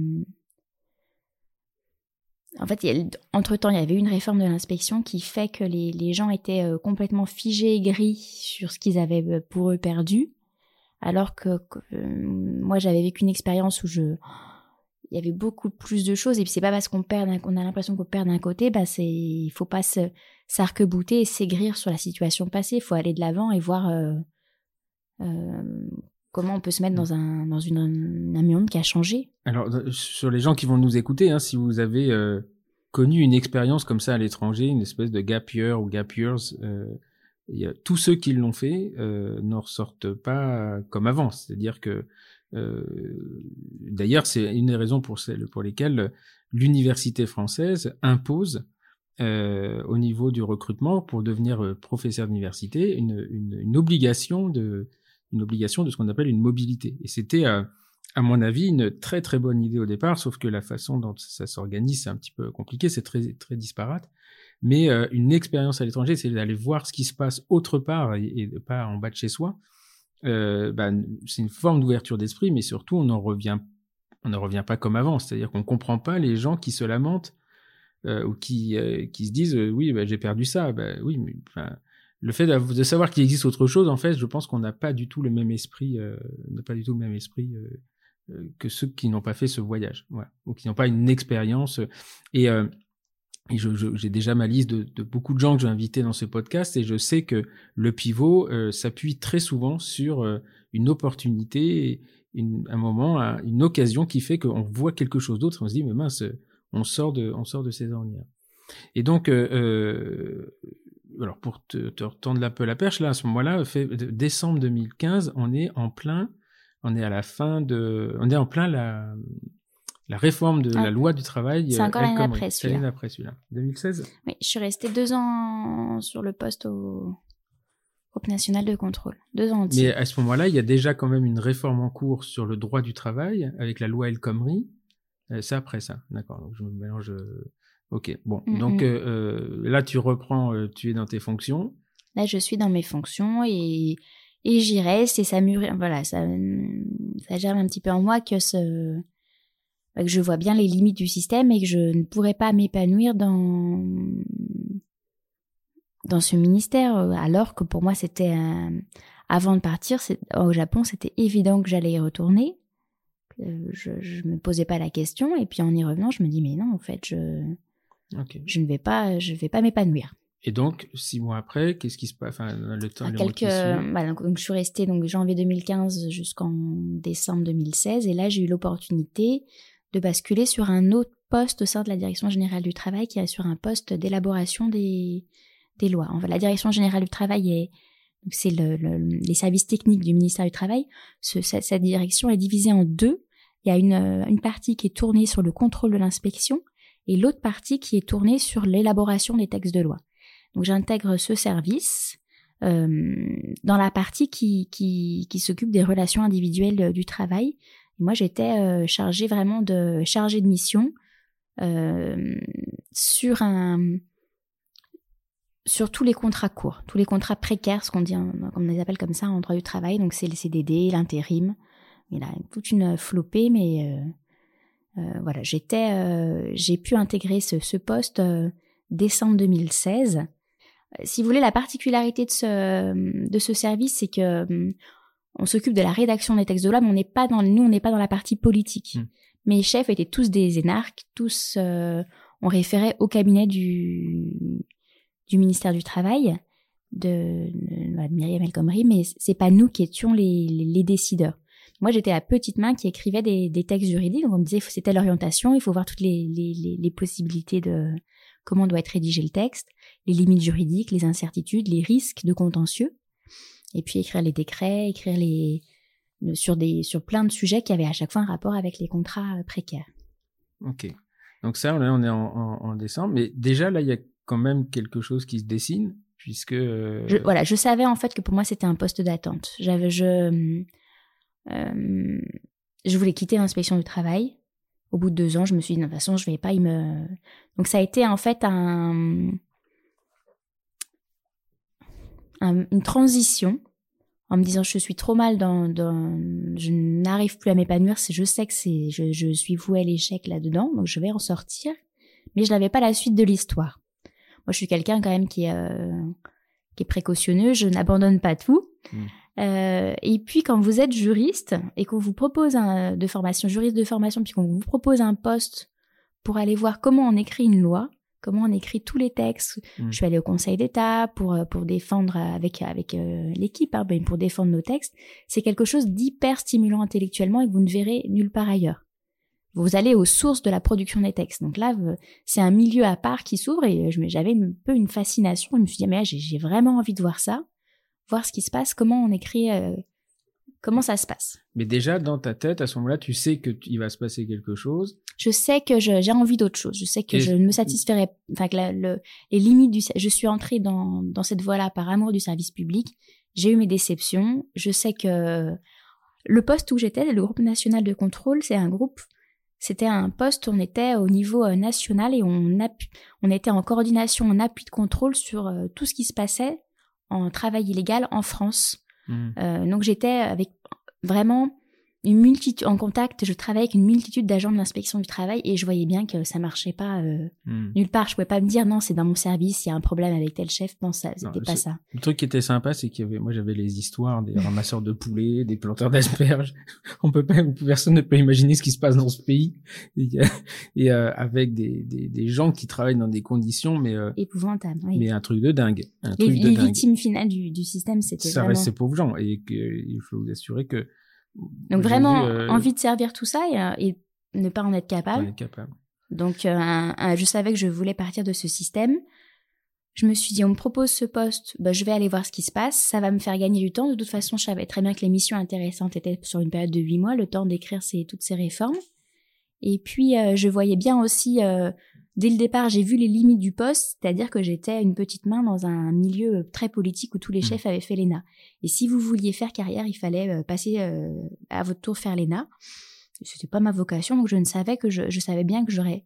en fait, entre-temps, il y avait une réforme de l'inspection qui fait que les, les gens étaient euh, complètement figés et gris sur ce qu'ils avaient euh, pour eux perdu alors que, euh, moi j'avais vécu une expérience où je il y avait beaucoup plus de choses. Et puis c'est pas parce qu'on perd qu'on a l'impression qu'on perd d'un côté bah c'est il faut pas se s'arc-bouter et s'aigrir sur la situation passée. Il faut aller de l'avant et voir euh, euh, comment on peut se mettre dans un dans une un, monde qui a changé. Alors sur les gens qui vont nous écouter hein, si vous avez connu une expérience comme ça à l'étranger une espèce de gap year ou gap years tous ceux qui l'ont fait euh, n'en ressortent pas comme avant. C'est-à-dire que, euh, d'ailleurs, c'est une des raisons pour, celles, pour lesquelles l'université française impose euh, au niveau du recrutement pour devenir euh, professeur d'université une, une, une, obligation de une obligation de ce qu'on appelle une mobilité. Et c'était à mon avis une très très bonne idée au départ, sauf que la façon dont ça s'organise c'est un petit peu compliqué, c'est très très disparate. Mais euh, une expérience à l'étranger, c'est d'aller voir ce qui se passe autre part et, pas en bas de chez soi. Euh, bah, c'est une forme d'ouverture d'esprit, mais surtout on en revient, on ne revient pas comme avant. C'est-à-dire qu'on comprend pas les gens qui se lamentent euh, ou qui euh, qui se disent oui, bah, j'ai perdu ça. Bah, oui, mais le fait de savoir qu'il existe autre chose, en fait, je pense qu'on n'a pas du tout le même esprit, pas du tout le même esprit que ceux qui n'ont pas fait ce voyage, ou qui n'ont pas une expérience. Et et j'ai déjà ma liste de, de, beaucoup de gens que j'ai invités dans ce podcast et je sais que le pivot euh, s'appuie très souvent sur euh, une opportunité, une, un moment, une occasion qui fait qu'on voit quelque chose d'autre et on se dit mais mince, on sort de, on sort de ces ornières. Et donc, euh, euh alors pour te, te retendre un peu la perche, là à ce moment-là, décembre 2015, on est en plein, on est à la fin de, on est en plein la la réforme de la ah. loi du travail. C'est encore l'année après celui-là. celui-là. 2016 Oui, je suis restée deux ans sur le poste au groupe national de contrôle. Deux ans entiers. Mais à ce moment-là, il y a déjà quand même une réforme en cours sur le droit du travail avec la loi El Khomri. Euh, c'est après ça, d'accord. Donc je me mélange. Euh, ok, bon. Mm, donc mm. Euh, là, tu reprends, tu es dans tes fonctions. Là, je suis dans mes fonctions et, et j'y reste et ça mûrit. Voilà, ça, ça germe un petit peu en moi que ce que je vois bien les limites du système et que je ne pourrais pas m'épanouir dans dans ce ministère alors que pour moi c'était avant de partir au Japon c'était évident que j'allais y retourner. Je je me posais pas la question et puis en y revenant je me dis mais non en fait je je ne vais pas je vais pas m'épanouir. Et donc, six mois après, qu'est-ce qui se passe enfin, le temps, à quelques, bah, donc, je suis restée donc janvier 2015 jusqu'en décembre 2016, et là j'ai eu l'opportunité de basculer sur un autre poste au sein de la Direction générale du travail qui est sur un poste d'élaboration des, lois. La Direction générale du travail est c'est le, les services techniques du ministère du Travail. Ce, cette, direction est divisée en deux. Il y a une, une partie qui est tournée sur le contrôle de l'inspection et l'autre partie qui est tournée sur l'élaboration des textes de loi. Donc j'intègre ce service euh, dans la partie qui, s'occupe des relations individuelles du travail moi, j'étais euh, chargée vraiment de chargée de mission euh, sur un sur tous les contrats courts, tous les contrats précaires, ce qu'on dit, on les appelle comme ça en droit du travail. Donc c'est les CDD, l'intérim. Il a toute une flopée, mais euh, voilà, j'étais, j'ai pu intégrer ce, ce poste décembre 2016. Si vous voulez, la particularité de ce de ce service, c'est que on s'occupe de la rédaction des textes de loi, mais on n'est pas dans, nous, on n'est pas dans la partie politique. Hmm. Mes chefs étaient tous des énarques, tous euh, on référait au cabinet du, du ministère du Travail de, de, Myriam El Khomri, mais c'est pas nous qui étions les, les, décideurs. Moi, j'étais à petite main qui écrivait des, des textes juridiques. Donc on me disait c'était l'orientation, il faut voir toutes les, les, les possibilités de comment doit être rédigé le texte, les limites juridiques, les incertitudes, les risques de contentieux. Et puis écrire les décrets, écrire les sur des sur plein de sujets qui avaient à chaque fois un rapport avec les contrats euh, précaires. Ok. Donc ça, là, on est en, décembre, mais déjà là, il y a quand même quelque chose qui se dessine puisque. Voilà, je savais en fait que pour moi c'était un poste d'attente. J'avais je euh, je voulais quitter l'inspection du travail. Au bout de deux ans, je me suis dit de toute façon, je vais pas y me. Donc ça a été en fait un une transition en me disant je suis trop mal dans, dans je n'arrive plus à m'épanouir c'est je sais que c'est je, je suis vouée à l'échec là dedans donc je vais en sortir mais je n'avais pas la suite de l'histoire. Moi je suis quelqu'un quand même qui est euh, qui est précautionneux je n'abandonne pas tout. Mmh. euh, et puis quand vous êtes juriste et qu'on vous propose un de formation juriste de formation puis qu'on vous propose un poste pour aller voir comment on écrit une loi comment on écrit tous les textes. Mm. Je suis allée au Conseil d'État pour euh, pour défendre avec avec euh, l'équipe, hein, ben, pour défendre nos textes. C'est quelque chose d'hyper stimulant intellectuellement et que vous ne verrez nulle part ailleurs. Vous allez aux sources de la production des textes. Donc là, c'est un milieu à part qui s'ouvre et j'avais un peu une fascination. Je me suis dit, mais j'ai vraiment envie de voir ça, voir ce qui se passe, comment on écrit euh, Comment ça se passe? Mais déjà, dans ta tête, à ce moment-là, tu sais qu'il va se passer quelque chose. Je sais que j'ai envie d'autre chose. Je sais que je ne me satisferai, enfin que le, les limites du, je suis entrée dans, dans cette voie-là par amour du service public. J'ai eu mes déceptions. Je sais que le poste où j'étais, le groupe national de contrôle, c'est un groupe, c'était un poste où on était au niveau euh, national et on, on était en coordination, en appui de contrôle sur euh, tout ce qui se passait en travail illégal en France. Mmh. Euh, donc j'étais avec vraiment une multitude en contact, je travaillais avec une multitude d'agents de l'inspection du travail et je voyais bien que ça marchait pas euh, hmm. nulle part. Je pouvais pas me dire non, c'est dans mon service, il y a un problème avec tel chef. Non, ça, c'était pas ça. Le truc qui était sympa, c'est qu'il y avait, moi, j'avais les histoires des ramasseurs de poulets, des planteurs d'asperges. On peut pas, personne ne peut imaginer ce qui se passe dans ce pays et, euh, avec des, des, des, gens qui travaillent dans des conditions, mais euh, épouvantables. Oui. Mais un truc de dingue. Un les, truc les victimes finales du, du système, c'était ça vraiment... reste ces pauvres gens et que, il faut vous assurer que donc vraiment euh, envie de servir tout ça et, ne pas en être capable. capable. Donc euh, je savais que je voulais partir de ce système. Je me suis dit, on me propose ce poste, bah, je vais aller voir ce qui se passe, ça va me faire gagner du temps. De toute façon, je savais très bien que les missions intéressantes étaient sur une période de huit mois, le temps d'écrire toutes ces réformes. Et puis, euh, je voyais bien aussi Dès le départ, j'ai vu les limites du poste, c'est-à-dire que j'étais une petite main dans un milieu très politique où tous les mmh. chefs avaient fait l'ENA. Et si vous vouliez faire carrière, il fallait euh, passer euh, à votre tour faire l'ENA. C'était pas ma vocation, donc je ne savais que je, savais bien que j'aurais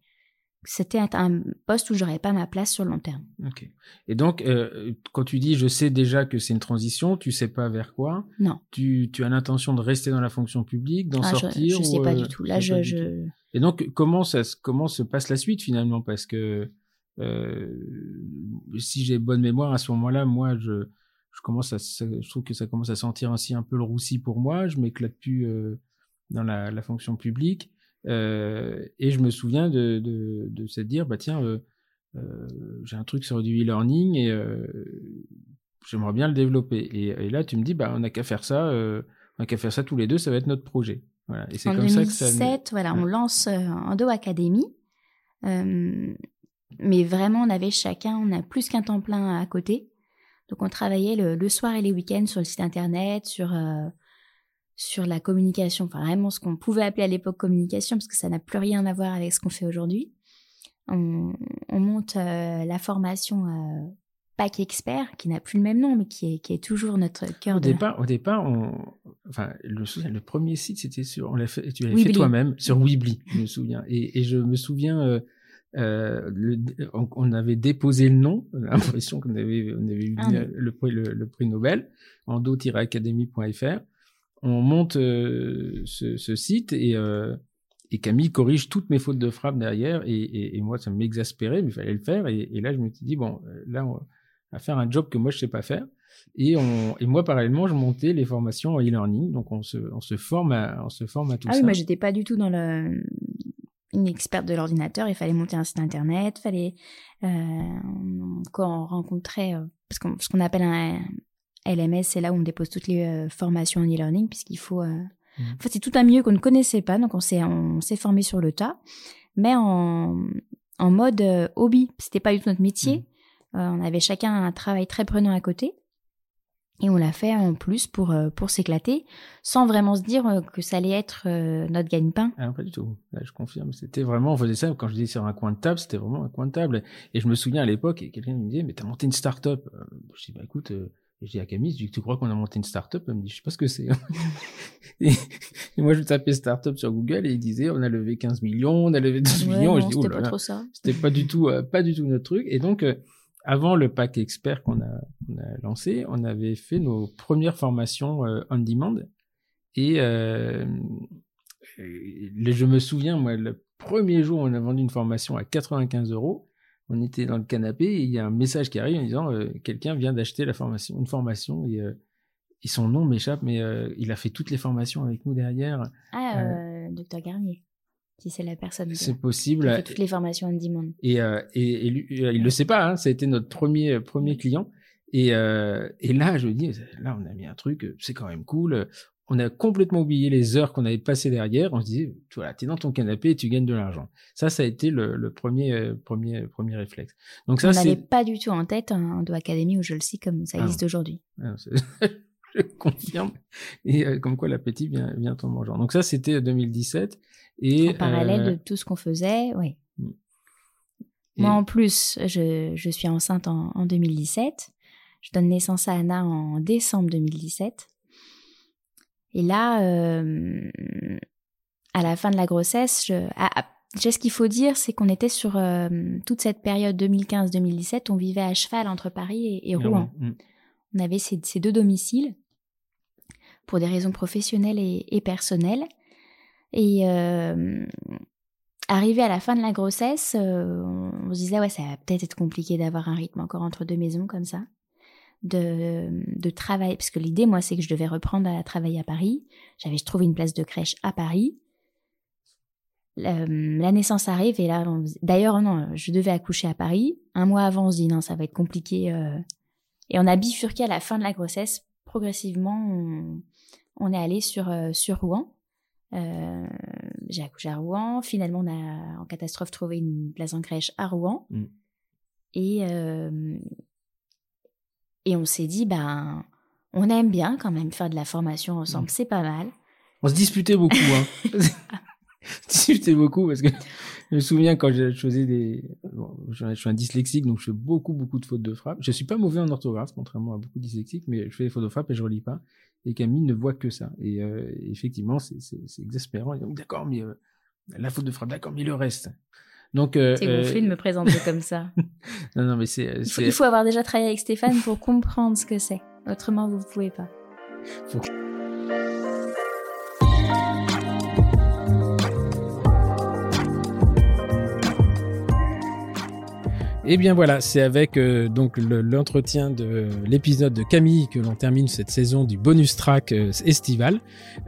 c'était un poste où j'aurais pas ma place sur le long terme. Ok. Et donc, euh, quand tu dis je sais déjà que c'est une transition, tu sais pas vers quoi? Non. Tu, tu as l'intention de rester dans la fonction publique, d'en ah, sortir Je, ne sais pas du tout. Là, je, je... Et donc, comment ça, comment se passe la suite finalement? Parce que euh, si j'ai bonne mémoire à ce moment-là, moi, je, je commence à, je trouve que ça commence à sentir ainsi un peu le roussi pour moi. Je m'éclate plus euh, dans la, la, fonction publique. Euh, et je me souviens de, de, de se dire, bah tiens, euh, euh, j'ai un truc sur du e-learning et j'aimerais bien le développer. Et, là, tu me dis, bah on n'a qu'à faire ça, on n'a qu'à faire ça tous les deux, ça va être notre projet. Voilà. Et c'est comme ça que ça. voilà, on lance Endo Academy. mais vraiment, on avait chacun, on a plus qu'un temps plein à côté. Donc, on travaillait le, le soir et les week-ends sur le site internet, sur sur la communication, enfin vraiment ce qu'on pouvait appeler à l'époque communication, parce que ça n'a plus rien à voir avec ce qu'on fait aujourd'hui. On, monte euh, la formation euh, PAC Expert, qui n'a plus le même nom, mais qui est, qui est toujours notre cœur au de... Départ, au départ, on, enfin, le, le premier site, c'était sur, on fait, tu l'avais fait toi-même, sur Weebly, je me souviens. Et, et je me souviens, euh, euh on, avait déposé le nom, l'impression qu'on avait, on avait eu ah le, prix, le, prix Nobel, en do-academy.fr on monte euh, ce, site et, euh, et, Camille corrige toutes mes fautes de frappe derrière et, moi ça m'exaspérait mais il fallait le faire et, là je me suis dit bon euh, là on va faire un job que moi je sais pas faire et, on, et moi parallèlement je montais les formations en e-learning donc on se, on se forme à, on se forme à tout ah ça. Ah oui moi j'étais pas du tout dans le une experte de l'ordinateur, il fallait monter un site internet, fallait euh, quand on rencontrait parce qu'on ce qu'on appelle un, LMS, c'est là où on dépose toutes les euh, formations en e-learning, puisqu'il faut... Euh... Mmh. En fait, c'est tout un milieu qu'on ne connaissait pas, donc on s'est, on s'est formé sur le tas, mais en, en mode euh, hobby. C'était pas du tout notre métier. Mmh. On avait chacun un travail très prenant à côté. Et on l'a fait en plus pour, pour s'éclater, sans vraiment se dire que ça allait être notre gagne-pain. Ah, pas du tout. Là, je confirme. C'était vraiment, on faisait ça, quand je dis sur un coin de table, c'était vraiment un coin de table. Et je me souviens à l'époque, quelqu'un me disait, mais t'as monté une start-up. Je dis, bah écoute, et je dis à Camille, je dis, tu crois qu'on a monté une start-up? Elle me dit, je sais pas ce que c'est. et, moi, je tapais start-up sur Google et il disait, on a levé 15 millions, on a levé 12 millions. Non, et je dis, c'était pas trop ça. C'était pas du tout, pas du tout notre truc. Et donc, avant le pack expert qu'on a, a, lancé, on avait fait nos premières formations euh, on demand. Et euh, je me souviens, moi, le premier jour, on a vendu une formation à 95 euros. On était dans le canapé et il y a un message qui arrive en disant euh, quelqu'un vient d'acheter la formation, une formation et, et son nom m'échappe, mais il a fait toutes les formations avec nous derrière. Ah, docteur Garnier si c'est la personne. C'est possible. Qui fait toutes les formations on demand. Et, euh, et, et lui, il le sait pas, hein, ça a été notre premier premier client. Et, euh, et là, je me dis, là, on a mis un truc, c'est quand même cool. On a complètement oublié les heures qu'on avait passées derrière. On se disait, voilà, t'es dans ton canapé et tu gagnes de l'argent. Ça, ça a été le, le premier, euh, premier, premier réflexe. Donc ça, on n'avait pas du tout en tête un Do Academy où je le sais comme ça existe aujourd'hui. Ah, je confirme. Et euh, comme quoi l'appétit vient, vient en mangeant. Donc ça, c'était 2017. Et, en parallèle euh, de tout ce qu'on faisait, oui. Mm. Moi, en plus, je, je suis enceinte en, en, 2017. Je donne naissance à Anna en décembre 2017. Et là, euh, à la fin de la grossesse, je, ce qu'il faut dire, c'est qu'on était sur euh, toute cette période 2015-2017, on vivait à cheval entre Paris et, Rouen. Mm. On avait ces, ces, deux domiciles pour des raisons professionnelles et, et personnelles. Et euh, arrivé à la fin de la grossesse, euh, on se disait ouais ça va peut-être être compliqué d'avoir un rythme encore entre deux maisons comme ça, de, de travail parce que l'idée moi c'est que je devais reprendre à travailler à Paris. J'avais trouvé une place de crèche à Paris. La, naissance arrive et là, d'ailleurs non, je devais accoucher à Paris. Un mois avant, on se dit non, ça va être compliqué. Euh, et on a bifurqué à la fin de la grossesse. Progressivement, on, on est allé sur sur Rouen. Euh, j'ai accouché à Rouen. Finalement, on a en catastrophe trouvé une place en crèche à Rouen. Mm. Et, euh, et on s'est dit, ben, on aime bien quand même faire de la formation ensemble, mm. c'est pas mal. On se disputait beaucoup, hein. disputais beaucoup parce que je me souviens quand je faisais des, je suis un dyslexique donc je fais beaucoup beaucoup de fautes de frappe. Je suis pas mauvais en orthographe contrairement à beaucoup de dyslexiques, mais je fais des fautes de frappe et je relis pas et Camille ne voit que ça. Et euh, effectivement, c'est exaspérant. D'accord, mais euh, la faute de frappe, d'accord, mais le reste. Donc, euh, c'est gonflé de me présenter comme ça. non, non, mais c'est. Il, il, faut avoir déjà travaillé avec Stéphane pour comprendre ce que c'est. Autrement, vous ne pouvez pas. Faut... Et eh bien voilà, c'est avec euh, donc l'entretien de l'épisode de Camille que l'on termine cette saison du bonus track euh, estival.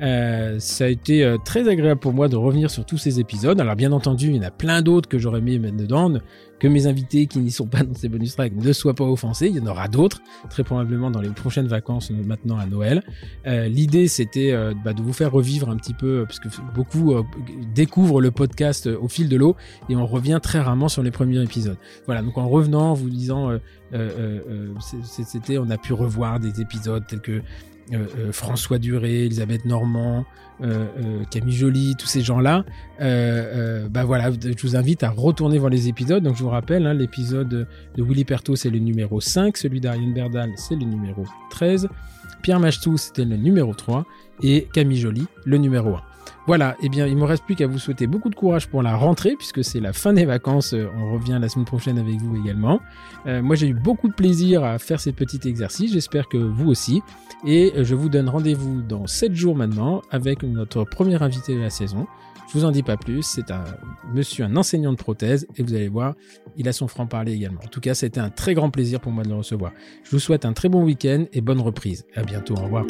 Euh, ça a été très agréable pour moi de revenir sur tous ces épisodes. Alors bien entendu, il y en a plein d'autres que j'aurais mettre dedans que mes invités qui n'y sont pas dans ces bonus tracks ne soient pas offensés. Il y en aura d'autres, très probablement dans les prochaines vacances, maintenant à Noël. L'idée, c'était bah, de vous faire revivre un petit peu, parce que beaucoup découvrent le podcast au fil de l'eau et on revient très rarement sur les premiers épisodes. Voilà, donc en revenant, vous disant, c'était, on a pu revoir des épisodes tels que euh, euh, François Duré, Elisabeth Normand, euh, Camille Joly, tous ces gens-là, bah voilà, je vous invite à retourner voir les épisodes. Donc je vous rappelle, hein, l'épisode de Willy Perto, c'est le numéro 5, celui d'Ariane Berdal, c'est le numéro 13, Pierre Machtou, c'était le numéro 3, et Camille Joly, le numéro 1. Voilà, eh bien, il me reste plus qu'à vous souhaiter beaucoup de courage pour la rentrée, puisque c'est la fin des vacances. Euh, on revient la semaine prochaine avec vous également. Euh, moi, j'ai eu beaucoup de plaisir à faire ces petits exercices. J'espère que vous aussi. Et euh, je vous donne rendez-vous dans 7 jours maintenant avec notre premier invité de la saison. Je vous en dis pas plus. C'est un monsieur, un enseignant de prothèse, et vous allez voir, il a son franc-parler également. En tout cas, c'était un très grand plaisir pour moi de le recevoir. Je vous souhaite un très bon week-end et bonne reprise. À bientôt. Au revoir.